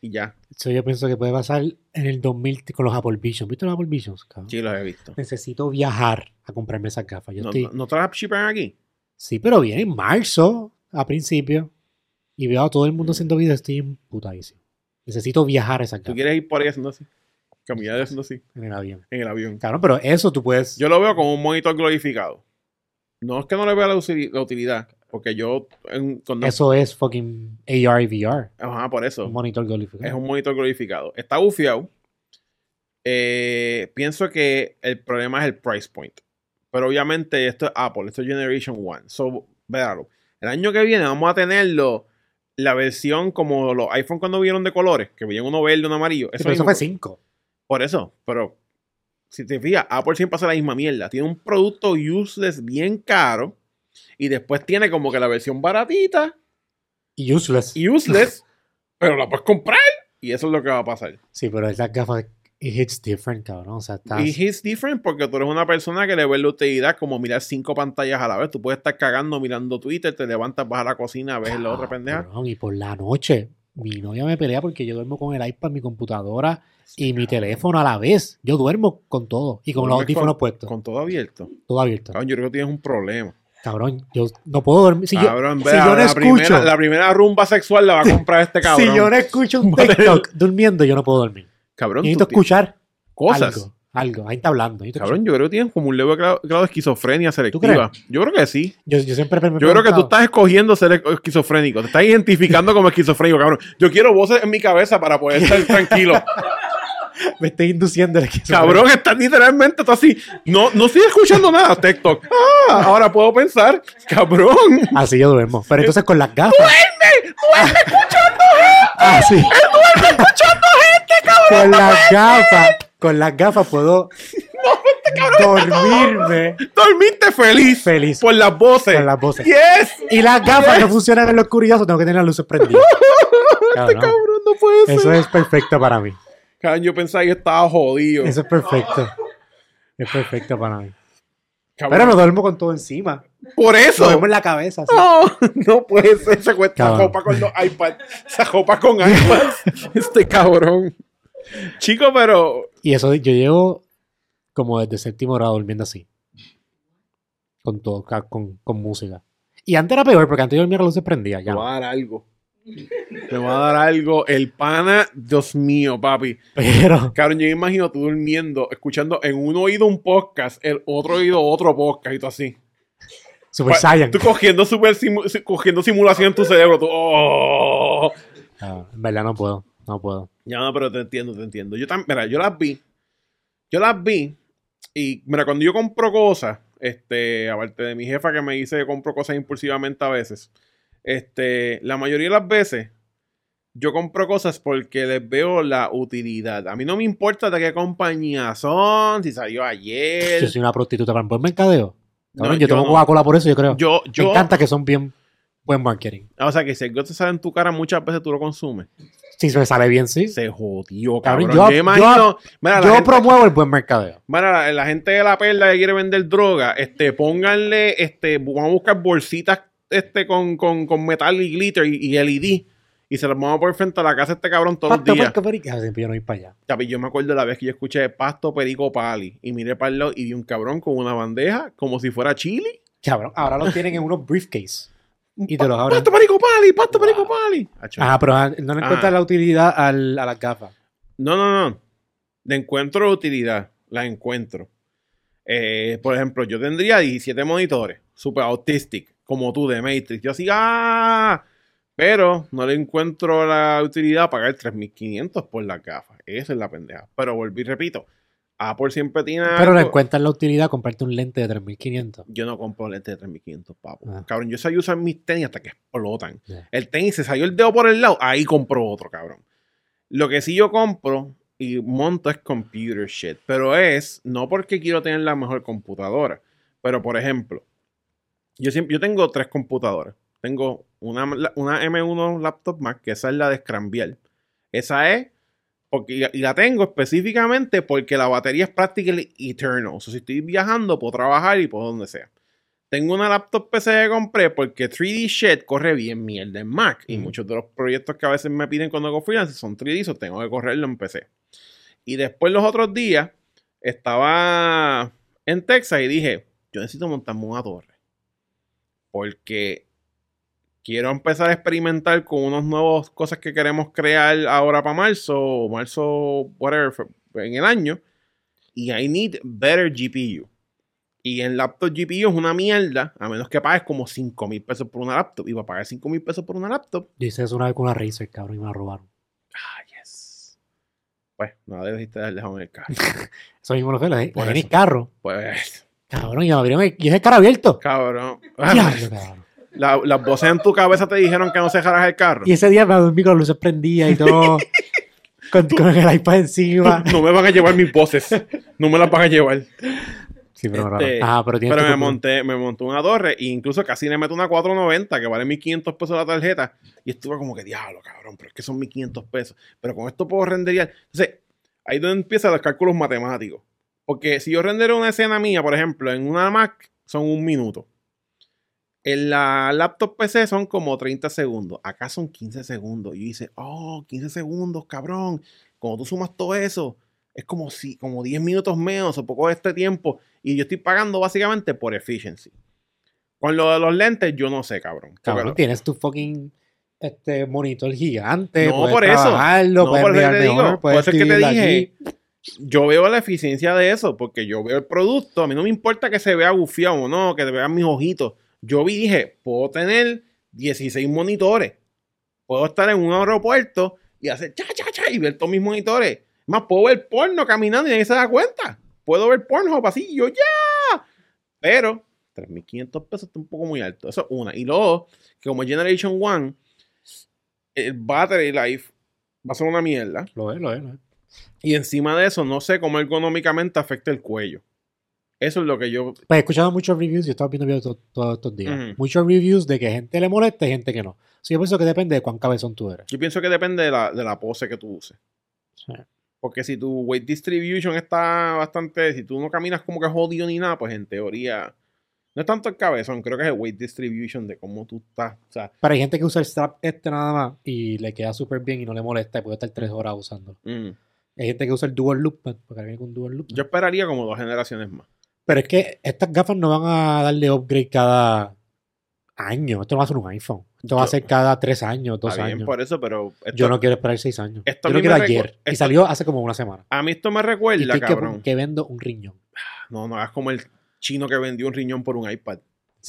y ya. Eso yo pienso que puede pasar en el 2000 con los Apple Vision. ¿Viste los Apple Visions? cabrón? Sí, los he visto. Necesito viajar a comprarme esas gafas. Yo ¿No, estoy... no, te las shipan aquí? Sí, pero viene en marzo, a principio. Y veo a todo el mundo haciendo videos. Estoy emputadísimo. Necesito viajar a esas ¿Tú gafas quieres ir por ahí haciendo así? Caminar haciendo así, en el avión. en el avión. Claro, pero eso tú puedes... Yo lo veo como un monitor glorificado. No es que no le vea la utilidad, porque yo... en- cuando- Eso es fucking AR y VR. Ajá, por eso. Un monitor glorificado. Es un monitor glorificado. Está bufiado. Eh, pienso que el problema es el price point. Pero obviamente esto es Apple, esto es Generation 1. So, véalo. El año que viene vamos a tenerlo la versión como los iPhone cuando vieron de colores, que veían uno verde, uno amarillo. Sí, Eso, pero eso fue 5. Por eso, pero si te fijas, Apple siempre hace la misma mierda. Tiene un producto useless bien caro y después tiene como que la versión baratita Useless. useless, pero la puedes comprar y eso es lo que va a pasar. Sí, pero esas gafas, it hits different, cabrón. O sea, estás... Y it's different porque tú eres una persona que le ve la utilidad como mirar cinco pantallas a la vez. Tú puedes estar cagando mirando Twitter, te levantas, vas a la cocina, ves la otra pendeja. Cabrón, y por la noche, mi novia me pelea porque yo duermo con el iPad, mi computadora y mi teléfono a la vez. Yo duermo con todo y con los audífonos puestos, Con todo abierto. todo abierto. Cabrón, yo creo que tienes un problema. Cabrón, yo no puedo dormir. Si yo, Cabrón, si vea, yo no la, escucho, primera, la primera rumba sexual la va a comprar este cabrón. si yo no escucho un TikTok durmiendo, yo no puedo dormir. Cabrón, necesito escuchar cosas. algo, algo. Ahí está hablando. necesito Cabrón, yo creo que tienes como un leve grado, grado de esquizofrenia selectiva. Yo creo que sí. Yo, yo siempre me Yo creo que tú estás escogiendo ser esquizofrénico. Te estás identificando como esquizofrénico, cabrón. Yo quiero voces en mi cabeza para poder estar tranquilo. Me estoy induciendo el. Cabrón, estás literalmente tú así. No, no estoy escuchando nada, TikTok. Ah, ahora puedo pensar. Cabrón. Así yo duermo. Pero entonces con las gafas. ¡Duerme! ¡Duerme escuchando gente! Así. ¡Duerme escuchando gente, cabrón! Con las gafas. Con las gafas puedo dormirme Dormiste feliz. feliz Por las voces. con las voces. Yes. Y las gafas no funcionan en la oscuridad, tengo que tener las luces prendidas. Cabrón, Cabrón, no puede ser. Eso es perfecto para mí. Cabrón, yo pensaba que estaba jodido. Eso es perfecto. Es perfecto para mí. Cabrón. Pero no duermo con todo encima. Por Lo eso. duermo en la cabeza. No, no puede ser. Se cuesta con los iPads. Se copa con iPads. Este cabrón. Chico, pero. Y eso yo llevo como desde séptimo grado durmiendo así. Con todo, con, con música. Y antes era peor, porque antes yo dormía las luces prendidas. Ya. Dar algo. Me va a dar algo. El pana, Dios mío, papi. Pero, Cabrón, yo me imagino tú durmiendo, escuchando en un oído un podcast, el otro oído otro podcast y tú así. Super Pa- Saiyan. Tú cogiendo, super simu- cogiendo simulación en tu cerebro. Tú, oh. Ah, en verdad no puedo. No puedo. Ya no, pero te entiendo, te entiendo. Yo también, mira, yo las vi. Yo las vi. Y mira, cuando yo compro cosas, este, aparte de mi jefa que me dice que compro cosas impulsivamente a veces, este, la mayoría de las veces yo compro cosas porque les veo la utilidad. A mí no me importa de qué compañía son, si salió ayer. Yo soy una prostituta para el buen mercadeo. No, Cabrón, yo tomo no. Coca-Cola por eso, yo creo. Yo, Me yo, encanta que son bien buen marketing. o sea que si algo te sale en tu cara, muchas veces tú lo consumes. Si se me sale bien, sí. Se jodió, Cabrón, yo- Yo, imagino. mira, la Yo gente- promuevo el buen mercadeo. Bueno, la, la gente de la perla que quiere vender droga, este, pónganle, este, vamos a buscar bolsitas este, con, con, con metal y glitter y, y LED. Y se las vamos a poner frente a la casa de este cabrón todos Pasto, los días. puerco, perico. Ah, siempre yo no voy para allá. Yo me acuerdo la vez que yo escuché Pasto Perico Pali. Y miré para el lado y vi un cabrón con una bandeja como si fuera chili. Cabrón, ahora los tienen en unos briefcase. Y te los abren. Pasto Perico Pali, Pasto Perico Pali. Ah, pero ah, no le encuentras Ah. la utilidad al- a las gafas. No, no, no. Le encuentro utilidad. La encuentro. Eh, por ejemplo, yo tendría 17 monitores. Super autistic. Como tú de Matrix. Yo así, ¡ah! Pero no le encuentro la utilidad a pagar 3.500 por las gafas. Esa es la pendeja. Pero volví, y repito. Apple siempre tiene. Pero le encuentras la utilidad comprarte un lente de 3500. Yo no compro lentes de 3.500, papo. Ah. Cabrón, yo sabía usar mis tenis hasta que explotan. El tenis se salió el dedo por el lado, ahí compro otro, cabrón. Lo que sí yo compro y monto es computer shit. Pero es, no porque quiero tener la mejor computadora. Pero, por ejemplo, yo, siempre, yo tengo tres computadoras. Tengo una, una M1 laptop Mac, que esa es la de Scrambial. Esa es Porque, y la- tengo específicamente porque la batería es practically eternal. O sea, si estoy viajando, puedo trabajar y puedo donde sea. Tengo una laptop PC que compré porque 3D Shit corre bien mierda en Mac. Y muchos de los proyectos que a veces me piden cuando hago freelance son 3D, so tengo que correrlo en PC. Y después los otros días estaba en Texas y dije, yo necesito montarme una torre. Porque quiero empezar a experimentar con unas nuevas cosas que queremos crear ahora para marzo, o marzo, whatever, en el año. Y I need better GPU. Y en laptop GPU es una mierda, a menos que pagues como 5 mil pesos por una laptop. Y para pagar 5 mil pesos por una laptop, Yo hice eso una vez con una Razer, cabrón, y me la robaron. ah, yes. Pues, no debiste haber dejado en el carro. Eso mismo lo Por en mi eso. carro. Pues, Cabrón, y abrieron el- y dejé el carro abierto. cabrón. Diablo, cabrón. La- las voces en tu cabeza te dijeron que no se dejaras el carro. Y ese día me dormí con las luces prendidas y todo. con, con el iPad encima. No me van a llevar mis voces. No me las van a llevar. Sí, pero Este. Ajá, pero Pero me monté, me monté una torre e incluso casi le meto una 490 que vale 1500 pesos la tarjeta. Y estuve como que, diablo, cabrón, pero es que son 1500 pesos. Pero con esto puedo renderear. Entonces, ahí es donde empiezan los cálculos matemáticos. Porque si yo rendero una escena mía, por ejemplo, en una Mac, son un minuto. En la laptop PC son como 30 segundos. Acá son 15 segundos. Y yo dice, oh, 15 segundos, cabrón. Cuando tú sumas todo eso, es como si, como 10 minutos menos o poco de este tiempo. Y yo estoy pagando básicamente por efficiency. Con lo de los lentes, yo no sé, cabrón. Cabrón, tienes tu fucking este monitor gigante. No, por eso. No, por eso te digo. Por eso es que te dije. aquí. Yo veo la eficiencia de eso, porque yo veo el producto, a mí no me importa que se vea bufiado o no, que te vean mis ojitos. Yo vi dije, puedo tener 16 monitores. Puedo estar en un aeropuerto y hacer cha, cha, cha y ver todos mis monitores. Más, puedo ver porno caminando y nadie se da cuenta. Puedo ver porno así yo ya. Pero 3.500 pesos está un poco muy alto. Eso es una. Y luego, que como Generation One, el battery life va a ser una mierda. Lo es, lo es, lo es. Y encima de eso, no sé cómo ergonómicamente afecta el cuello. Eso es lo que yo. Pues he escuchado muchos reviews, yo estaba viendo videos to- todos estos días. Ujú. Muchos reviews de que gente le molesta y gente que no. Sí, yo pienso que depende de cuán cabezón tú eres. Yo pienso que depende de la, de la pose que tú uses. Sí. Porque si tu weight distribution está bastante. Si tú no caminas como que jodido ni nada, pues en teoría. No es tanto el cabezón, creo que es el weight distribution de cómo tú estás. O sea, Pero hay gente que usa el strap este nada más y le queda súper bien y no le molesta y puede estar tres horas usando. mm. Hay gente que usa el dual loop, porque viene con dual loop. yo esperaría como dos generaciones más. Pero es que estas gafas no van a darle upgrade cada año. Esto no va a ser un iPhone. Esto va a ser cada tres años, dos Está bien años. por eso, pero. esto- Yo no quiero esperar seis años. esto a Yo lo mí quiero me ayer. recu- Y esto- salió hace como una semana. A mí esto me Y recuerda, estoy que, cabrón. que vendo un riñón. No, no hagas como el chino que vendió un riñón por un iPad.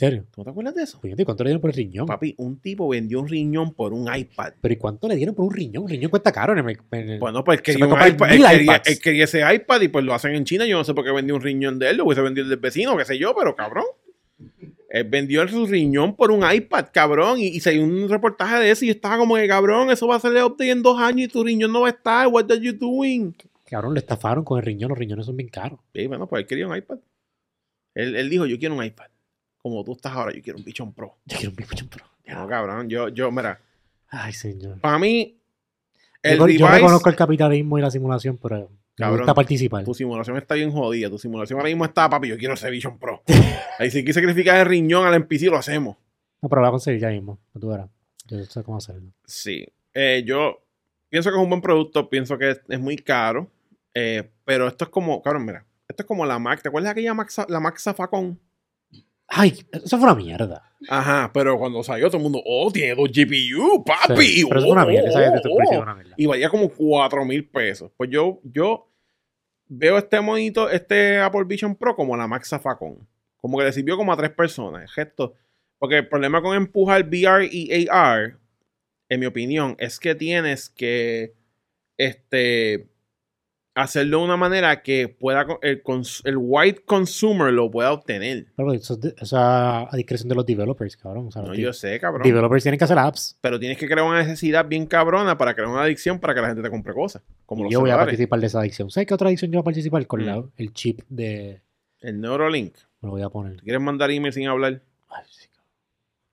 ¿En serio? ¿Tú no te acuerdas de eso? Pues, ¿Cuánto le dieron por el riñón? Papi, un tipo vendió un riñón por un iPad. Pero ¿y cuánto le dieron por un riñón? Un riñón cuesta caro. en el- en el- Bueno, pues él Se quería, me un iPad, mil él, quería, iPads. él quería ese iPad y pues lo hacen en China. Yo no sé por qué vendió un riñón de él, lo hubiese vendido el del vecino, qué sé yo, pero cabrón. Él vendió su riñón por un iPad, cabrón. Y, y salió un reportaje de eso y yo estaba como que, cabrón, eso va a salir update en dos años y tu riñón no va a estar. What are you doing? Cabrón, le estafaron con el riñón. Los riñones son bien caros. Y bueno, pues él quería un iPad. Él, él dijo, yo quiero un iPad. Como tú estás ahora, yo quiero un Bichon Pro. Yo quiero un Bichon Pro. No, cabrón, yo, yo, mira, Ay, señor. para mí, Yo, el yo device, reconozco el capitalismo y la simulación, pero me Cabrón. gusta participar. tu simulación está bien jodida. Tu simulación ahora mismo está, papi, yo quiero ese Vision Pro. Ahí si que sacrificar el riñón al NPC, lo hacemos. No, pero lo voy a conseguir ya mismo. no Tú verás. Yo sé cómo hacerlo. Sí. Eh, yo pienso que es un buen producto, pienso que es, es muy caro. eh, pero esto es como, cabrón, mira, esto es como la Mac. ¿Te acuerdas de aquella Mac, la Mac Zafacón? Ay, eso fue una mierda. Aja, pero cuando salió todo el mundo, oh, tiene dos GPU, papi. Sí, pero eso fue una mierda. Oh, oh. fue una mierda. y valía como 4 mil pesos. Pues yo, yo veo este monito, este Apple Vision Pro como la Max Zafacón. Como que le sirvió como a tres personas. Gesto. Porque el problema con empujar VR y AR, en mi opinión, es que tienes que este, hacerlo de una manera que pueda el, white consumer lo pueda obtener. Pero eso es a discreción de los developers, cabrón. O sea, No, yo sé, cabrón. developers tienen que hacer apps. Pero tienes que crear una necesidad bien cabrona para crear una adicción para que la gente te compre cosas. Como los Yo voy a participar de esa adicción. ¿Sabes qué otra adicción yo voy a participar? Con Mm. la- el chip de... El Neuralink. Me lo voy a poner. ¿Te quieres mandar email sin hablar? Ay, sí.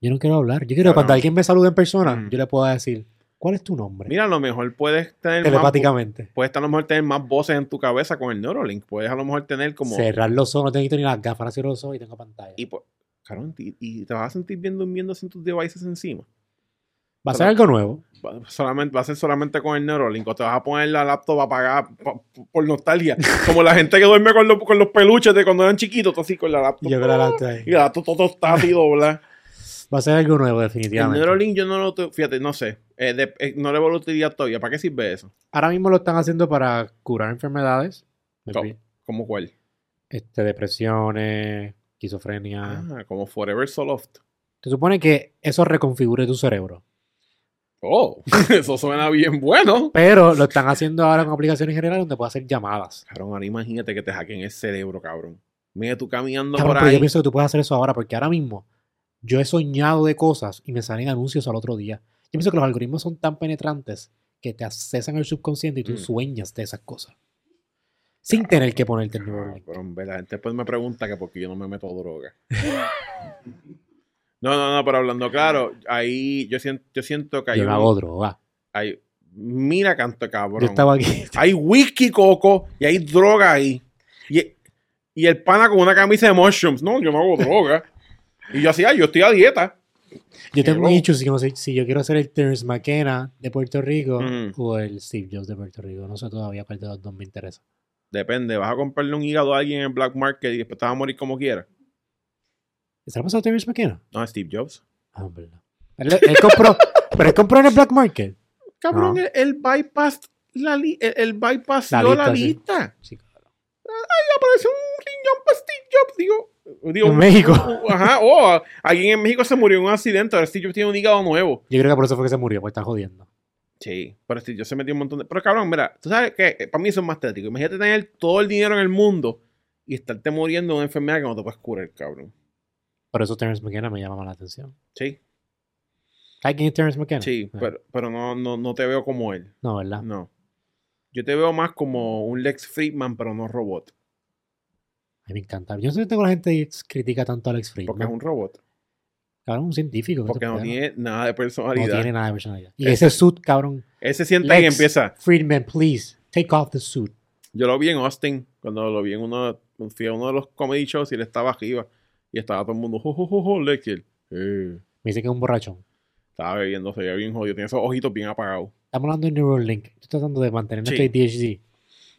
Yo no quiero hablar. Yo quiero que cuando alguien me salude en persona, Mm. yo le pueda decir, ¿Cuál es tu nombre? Mira, a lo mejor puedes tener más, Telepáticamente. puedes a lo mejor tener más voces en tu cabeza con el Neuralink. Puedes a lo mejor tener como... Cerrar los ojos, no te necesito ni las gafas, cierro los ojos y tengo pantalla. Y, pues, cabrón, y, y te vas a sentir bien durmiendo sin tus devices encima. Va a ser algo nuevo. Va, solamente, va a ser solamente con el Neuralink. O te vas a poner la laptop a apagar po- po- por nostalgia. Como la gente que duerme con, los- con los peluches de cuando eran chiquitos, tú así con la laptop. Yo que la laptop ahí. Y la laptop todo está así dobla. Va a ser algo nuevo, El definitivamente. Neuralink yo no lo... te- Fíjate, no sé. Eh, de- eh, no le voy a utilizar todavía. ¿Para qué sirve eso? Ahora mismo lo están haciendo para curar enfermedades. ¿Cómo? ¿Cómo cuál? Este, depresiones, esquizofrenia. Ah, como Forever So Loft. Se supone que eso reconfigure tu cerebro. Oh, eso suena bien bueno. Pero lo están haciendo ahora con aplicaciones generales donde puedes hacer llamadas. Cabrón, ahora imagínate que te hackeen el cerebro, cabrón. Mira tú caminando Cabrón, por pero ahí. yo pienso que tú puedes hacer eso ahora porque ahora mismo yo he soñado de cosas y me salen anuncios al otro día. Yo pienso que los algoritmos son tan penetrantes que te accesan al subconsciente y tú Mm. sueñas de esas cosas. Sin tener que ponerte el. Cabrón, ve, la gente después me pregunta que por qué yo no me meto droga. no, no, no, pero hablando claro, ahí yo siento, yo siento que hay, Yo no hago droga. hay- mira canto cabrón. Yo estaba aquí. Hay whisky coco y hay droga ahí. Y, y el pana con una camisa de mushrooms. No, yo no hago droga. Y yo ah, yo estoy a dieta. Yo tengo un issue si, yo quiero ser el Terence McKenna de Puerto Rico Mm. o el Steve Jobs de Puerto Rico. No sé todavía cuál de los dos me interesa. Depende, vas a comprarle un hígado a alguien en el black market y después te vas a morir como quieras. ¿Se lo ha pasado Terence McKenna? No, Steve Jobs. Ah, verdad. Él, él compró, pero él compró en el Black Market. Cabrón, No. el, el bypass, la li- el, el bypass La dio la lista, sí. lista. Sí, claro. Y apareció un riñón para Steve Jobs, digo. Digo En México. Ajá, oh, alguien en México se murió en un accidente, ahora Steve Jobs tiene un hígado nuevo. Yo creo que por eso fue que se murió, porque están jodiendo. Sí, pero Steve Jobs se metió un montón de... Pero cabrón, mira, tú sabes que para mí eso es más tétrico. Imagínate tener todo el dinero en el mundo y estarte muriendo de una enfermedad que no te puedes curar, cabrón. Por eso Terence McKenna me llama más la atención. Sí, ¿Sabes quién es Terence McKenna? sí, Ah, pero, pero no, no, no te veo como él. No, ¿verdad? No. Yo te veo más como un Lex Friedman, pero no robot. A mí me encanta. Yo no sé por qué la gente critica tanto a Alex Friedman. Porque es un robot. Cabrón, un científico. ¿qué Porque no tiene nada de No personalidad. tiene nada de personalidad. Y Ese- ese suit, cabrón. Él se sienta y empieza. Friedman, please, take off the suit. Yo lo vi en Austin, cuando lo vi en uno, fui a uno de los comedy shows y él estaba arriba. Y estaba todo el mundo, jo, jo, jo, jo, Lex. Eh, Me dice que es un borrachón. estaba bebiendo, se veía bien jodido. Tiene esos ojitos bien apagados. Estamos hablando de Neuralink. Estoy tratando de mantener Sí. este DHD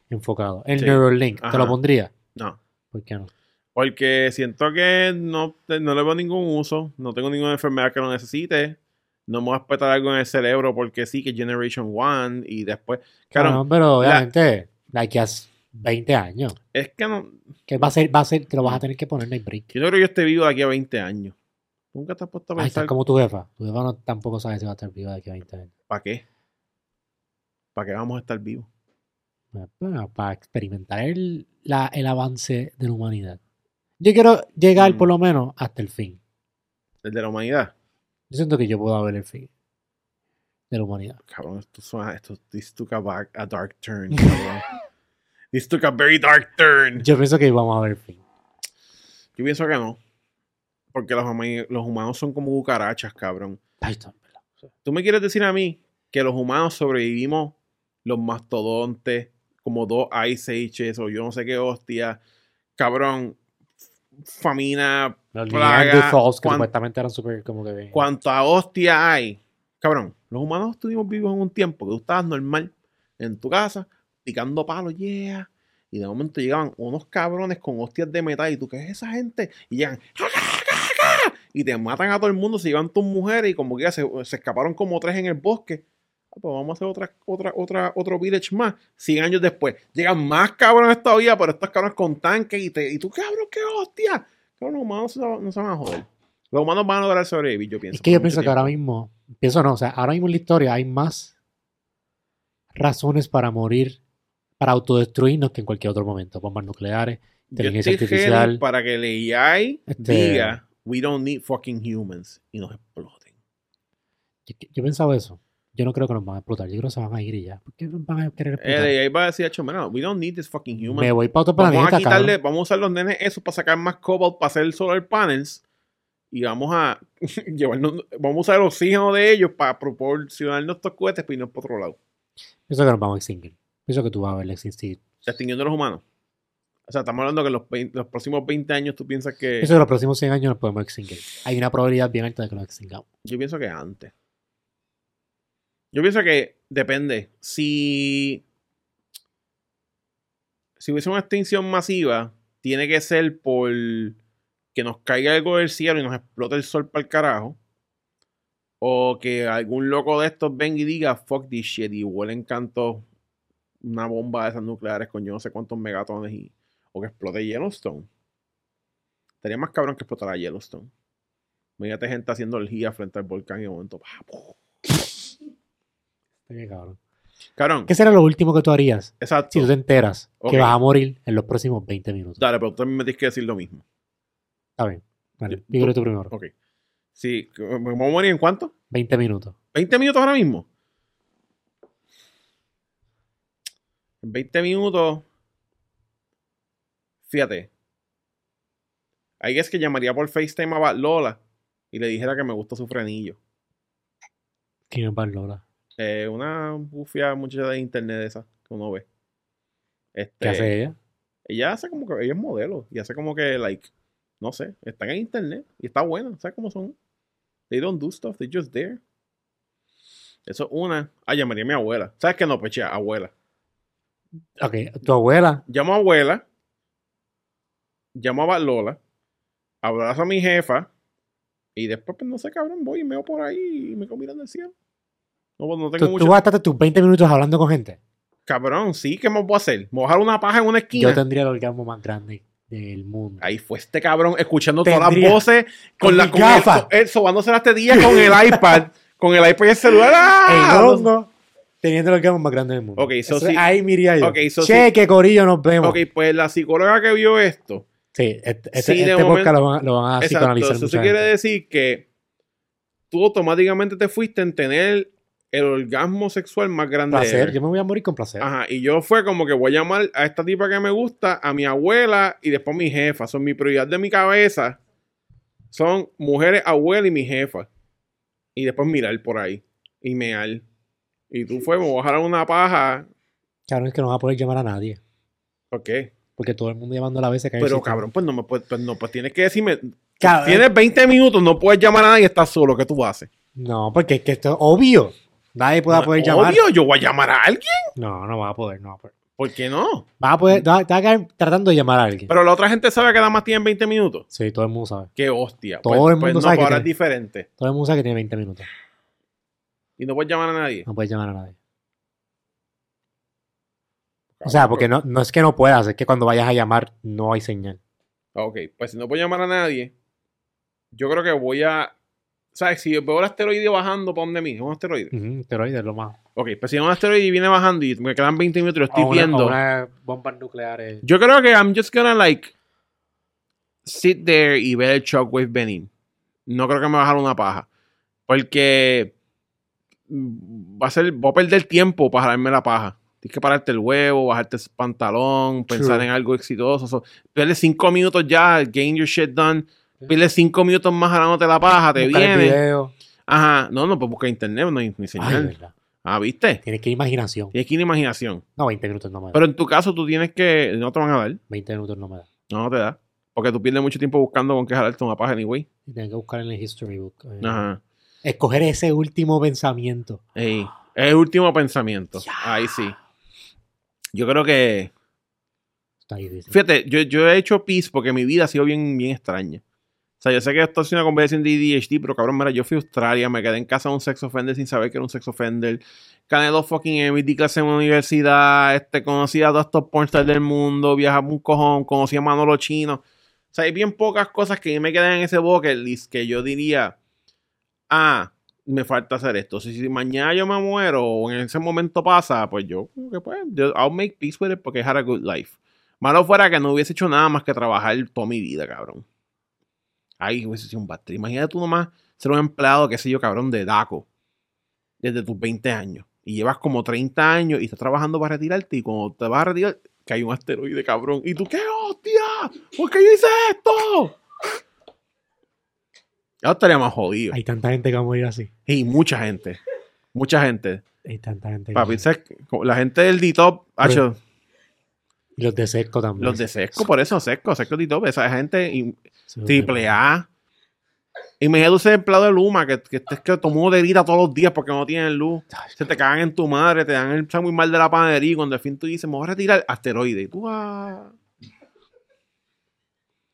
enfocado. El Sí. Neuralink, ¿te Ajá. lo pondría? No. ¿Por qué no? Porque siento que no, no le veo ningún uso. No tengo ninguna enfermedad que lo necesite. No me voy a respetar algo en el cerebro porque sí, que Generation One. Y después. Claro, Cabrón, pero obviamente, like as 20 años. es que no. Que va a ser, va a ser, te lo vas a tener que poner en el break. Yo no creo que yo esté vivo de aquí a 20 años. Nunca te has puesto a Ahí pensar. como tu jefa. Tu jefa no, tampoco sabe si va a estar viva de aquí a 20 años. ¿Para qué? ¿Para qué vamos a estar vivos? Bueno, para experimentar el, la- el avance de la humanidad. Yo quiero llegar Mm. por lo menos hasta el fin. El de la humanidad. Yo siento que yo puedo ver el fin de la humanidad. Cabrón, esto suena. Esto, this took a, back- a dark turn. cabrón. this took a very dark turn. Yo pienso que vamos a ver el fin. Yo pienso que no. Porque los, los humanos son como cucarachas, cabrón. ¿Tú me quieres decir a mí que los humanos sobrevivimos los mastodontes, como dos Ice Ages o yo no sé qué hostia? Cabrón, famina, Los plaga, Neanderthals, que supuestamente eran súper como que bien. cuánta hostia hay. Cabrón, los humanos estuvimos vivos en un tiempo que tú estabas normal en tu casa, picando palos, yeah. Y de momento llegaban unos cabrones con hostias de metal y tú, ¿qué es esa gente? Y llegan, y te matan a todo el mundo, se llevan tus mujeres y como que ya se, se escaparon como tres en el bosque. Pues vamos a hacer otra, otra, otra, otro village más. 100 años después. Llegan más cabrones todavía, pero estos cabrones con tanques y, te, y tú, cabrón, qué hostia. Cabrón, los humanos no se van a joder. Los humanos van a lograr sobrevivir, yo pienso. Es que yo pienso que ahora mismo, pienso no, o sea, ahora mismo en la historia hay más razones para morir, para autodestruirnos que en cualquier otro momento. Bombas nucleares. Inteligencia artificial. para que el AI Este- diga, we don't need fucking humans y nos exploten. Yo, yo pensaba eso. Yo no creo que nos van a explotar. Yo creo que se van a ir y ya. ¿Por qué nos van a querer explotar? El AI va a decir, "Acho, mano, we don't need this fucking humans. Me voy para otro Vamos a planeta, quitarle, cabrón. vamos a usar los nenes esos para sacar más cobalt, para hacer solar panels y vamos a llevarnos, vamos a usar el oxígeno de ellos para proporcionar nuestros cohetes para irnos por otro lado. Pienso que nos vamos a extinguir. Pienso que tú vas a ver extinguir. Extinguiendo a los humanos. O sea, estamos hablando que los, 20 los próximos 20 años tú piensas que... Pienso que los próximos 100 años nos podemos extinguir. Hay una probabilidad bien alta de que nos extingamos. Yo pienso que antes. Yo pienso que depende. Si. Si hubiese una extinción masiva, tiene que ser por que nos caiga algo del cielo y nos explote el sol para el carajo. O que algún loco de estos venga y diga fuck this shit y huele canto una bomba de esas nucleares con yo no sé cuántos megatones y. O que explote Yellowstone. Estaría más cabrón que explotara Yellowstone. Imagínate gente haciendo GIA frente al volcán y de momento. ¡pah! Qué cabrón. Cabrón, ¿Qué será lo último que tú harías exacto. si tú te enteras que vas a morir en los próximos 20 minutos? Dale, pero tú también me tienes que decir lo mismo. Está bien. Vale, dígalo tú primero. Ok. Sí, ¿me voy a morir en cuánto? 20 minutos. ¿20 minutos ahora mismo? En 20 minutos. Fíjate. Ahí es que llamaría por FaceTime a Lola y le dijera que me gusta su frenillo. ¿Quién es Barlola? Eh, una bufia muchacha de internet de esa que uno ve. Este, ¿Qué hace ella? Ella hace como que ella es modelo y hace como que, like, no sé, están en internet y está buena, ¿sabes cómo son? They don't do stuff, they just there. Eso es una. Ah, llamaría a mi abuela. ¿Sabes qué no, pechea? Abuela. Ok, tu abuela. Llamo a abuela, llamo a Lola, abrazo a mi jefa y después, pues no sé, cabrón, voy y me voy por ahí y me quedo mirando el cielo. No, pues, no tengo Tú, mucho. tú gastaste tus 20 minutos hablando con gente. Cabrón, sí, ¿qué me a hacer? ¿Me voy a dejar una paja en una esquina? Yo tendría el orgasmo más grande del mundo. Ahí fue este cabrón escuchando todas las voces con, con la con gafas. el, el sobándose las tetillas con el iPad, con el iPad y el celular. ¡Ah! El hongo teniendo el orgasmo más grande del mundo. Ok, so Eso- sí. Ahí miría yo. Ok, so che, qué corillo nos vemos. Ok, pues la psicóloga que vio esto, Sí, este, este, Sí, este momento- podcast lo van, a- lo van a exacto, psicoanalizar eso mucha quiere gente. decir que tú automáticamente te fuiste en tener el orgasmo sexual más grande. Placer, yo me voy a morir con placer. Ajá, y yo fue como que voy a llamar a esta tipa que me gusta, a mi abuela y después a mi jefa. Son mi prioridad de mi cabeza. Son mujeres, abuela y mi jefa. Y después mirar por ahí. Y mear. Y tú fue, me voy a jalar una paja. Cabrón, es que no vas a poder llamar a nadie. ¿Por qué? Porque todo el mundo llamando a la vez Pero cabrón, pues no me puedes, pues no, pues tienes que decirme. Cabrón. Tienes 20 minutos, no puedes llamar a nadie, estás solo. ¿Qué tú haces? No, porque es que esto es obvio. Nadie puede No, poder llamar. Obvio, yo voy a llamar a alguien. No, no vas a poder, no vas a poder. ¿Por qué no? Vas a poder, te vas a quedar tratando de llamar a alguien. Pero la otra gente sabe que nada más tienen 20 minutos. sí, todo el mundo sabe. Qué hostia. Todo pues, el pues mundo no, sabe pues que ahora es tiene- diferente. Todo el mundo sabe que tiene 20 minutos. Y no puedes llamar a nadie. No puedes llamar a nadie. O sea, porque no, no es que no puedas, es que cuando vayas a llamar no hay señal. Ok, pues si no puedo llamar a nadie, yo creo que voy a. ¿Sabes? Si veo el asteroide bajando para donde mí, es un asteroide. Ujú, Esteroides, lo más. Ok, pues si es un asteroide y viene bajando y me quedan 20 minutos y lo estoy O una- viendo. o bombas nucleares. Yo creo que I'm just gonna like sit there y ver el shockwave venir. No creo que me va a bajar una paja. Porque va a ser, voy a perder tiempo para jalarme la paja. Tienes que pararte el huevo, bajarte el pantalón, pensar True. en algo exitoso. So, pierdes cinco minutos ya, gain your shit done. Pierdes cinco minutos más jalándote la paja, te Buscar el viene. video. Ajá, no, no, pues busca internet, no hay ni señal. ah, ¿viste? Tienes que ir imaginación. Tienes que ir imaginación. No, 20 minutos no me da. Pero en tu caso tú tienes que, no te van a dar. 20 minutos no me da. No, no te da. Porque tú pierdes mucho tiempo buscando con qué jalarte una paja anyway. Y Tienes que buscar en el history book. eh, Ajá. Escoger ese último pensamiento. Ey, el último pensamiento. Ahí sí. Yo creo que. Está difícil. Fíjate, yo, yo he hecho peace porque mi vida ha sido bien, bien extraña. O sea, yo sé que esto es una conversación de ADHD, pero cabrón, mira, yo fui a Australia, me quedé en casa de un sex offender sin saber que era un sex offender. Gané dos fucking Emmys, di clase en una universidad, este, conocí a todos estos pornstars del mundo, viajaba un cojón, conocí a Manolo Chino. O sea, hay bien pocas cosas que me quedan en ese bucket list que yo diría, ah, me falta hacer esto. Si, si mañana yo me muero o en ese momento pasa, pues yo, que pues, yo- I'll make peace with it porque I had a good life. Malo fuera que no hubiese hecho nada más que trabajar toda mi vida, cabrón. Ahí hubiese sido un bad trip. Imagínate tú nomás ser un empleado, qué sé yo, cabrón, de DACO. Desde tus 20 años. Y llevas como 30 años y estás trabajando para retirarte. Y cuando te vas a retirar, que hay un asteroide, cabrón. ¿Y tú qué hostia? ¿Por qué yo hice esto? Eso estaría más jodido. Hay tanta gente que va a morir así. Y mucha gente. Mucha gente. Hay tanta gente. que- Papi, ¿sabes? la gente del D-Top, Y los de Sesco también. los de Sesco, por eso Sesco, Sesco D-Top, esa gente y- Sí, triple A. Y me ese empleado de Luma que, que, que, tomó de grita todos los días porque no tienen luz. Ay, Se te cagan en tu madre, te dan el muy mal de la panadería y cuando al fin tú dices, me voy a retirar asteroide. Y tú, ah.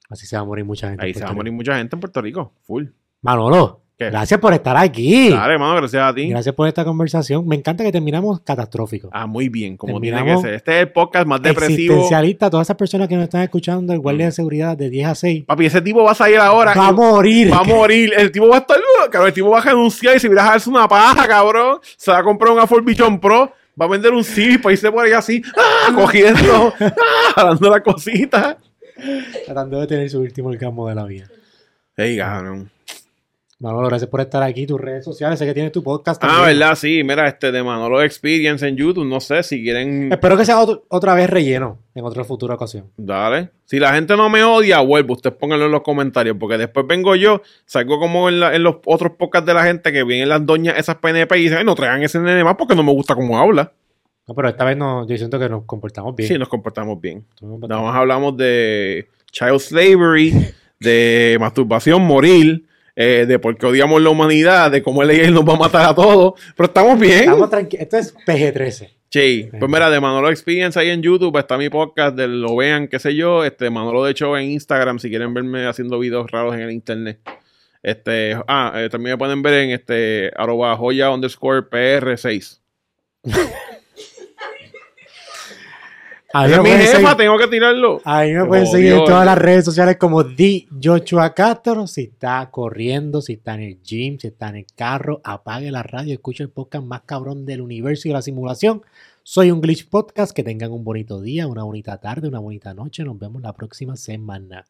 Así se va a morir mucha gente. Ahí se va a morir mucha gente en Puerto Rico. Full. Manolo, ¿Qué? gracias por estar aquí. Dale, hermano, gracias a ti. Gracias por esta conversación. Me encanta que terminamos catastrófico. Ah, muy bien, como tiene que Terminamos ser. Este es el podcast más depresivo. Existencialista, todas esas personas que nos están escuchando, el guardia de seguridad de 10 a 6, Papi, ese tipo va a salir ahora. va a morir. Va a morir. El tipo va a estar. Cabrón, el tipo va a renunciar y se va a dejarse una paja, cabrón. Se va a comprar un Ford Vision Pro. Va a vender un CD para irse por ahí así, ¡ah! cogiendo, ¡ah! jalando la cosita. Tratando de tener su último orgasmo de la vida. Ey, cabrón. Manolo, gracias por estar aquí. Tus redes sociales, sé que tienes tu podcast. Ah, también. verdad, sí. Mira, este de Manolo Experience en YouTube. No sé si quieren. Espero que sea otro- otra vez relleno en otra futura ocasión. Dale. Si la gente no me odia, vuelvo. Ustedes pónganlo en los comentarios. Porque después vengo yo, salgo como en, la- en los otros podcasts de la gente que vienen las doñas, esas PNP y dicen, Ay, no traigan ese nene más porque no me gusta cómo habla. No, pero esta vez no, yo siento que nos comportamos bien. Sí, nos comportamos bien. Nos comportamos Nada más hablamos de child slavery, de masturbación, morir, eh, de por qué odiamos la humanidad, de cómo el él nos va a matar a todos. Pero estamos bien. Estamos tranquilos. Esto es PG-13. Sí, pues mira, de Manolo Experience ahí en YouTube está mi podcast, de lo vean, qué sé yo, este Manolo de Show en Instagram si quieren verme haciendo videos raros en el internet. Este, ah, eh, también me pueden ver en este arroba joya underscore PR6. A mí Esa me es mi pueden jefa, seguir- tengo que tirarlo. a mí me pueden seguir en todas las redes sociales como Di Joshua Castro. Si está corriendo, si está en el gym, si está en el carro, apague la radio, escuche el podcast más cabrón del universo y de la simulación. Soy un Glitch Podcast. Que tengan un bonito día, una bonita tarde, una bonita noche. Nos vemos la próxima semana.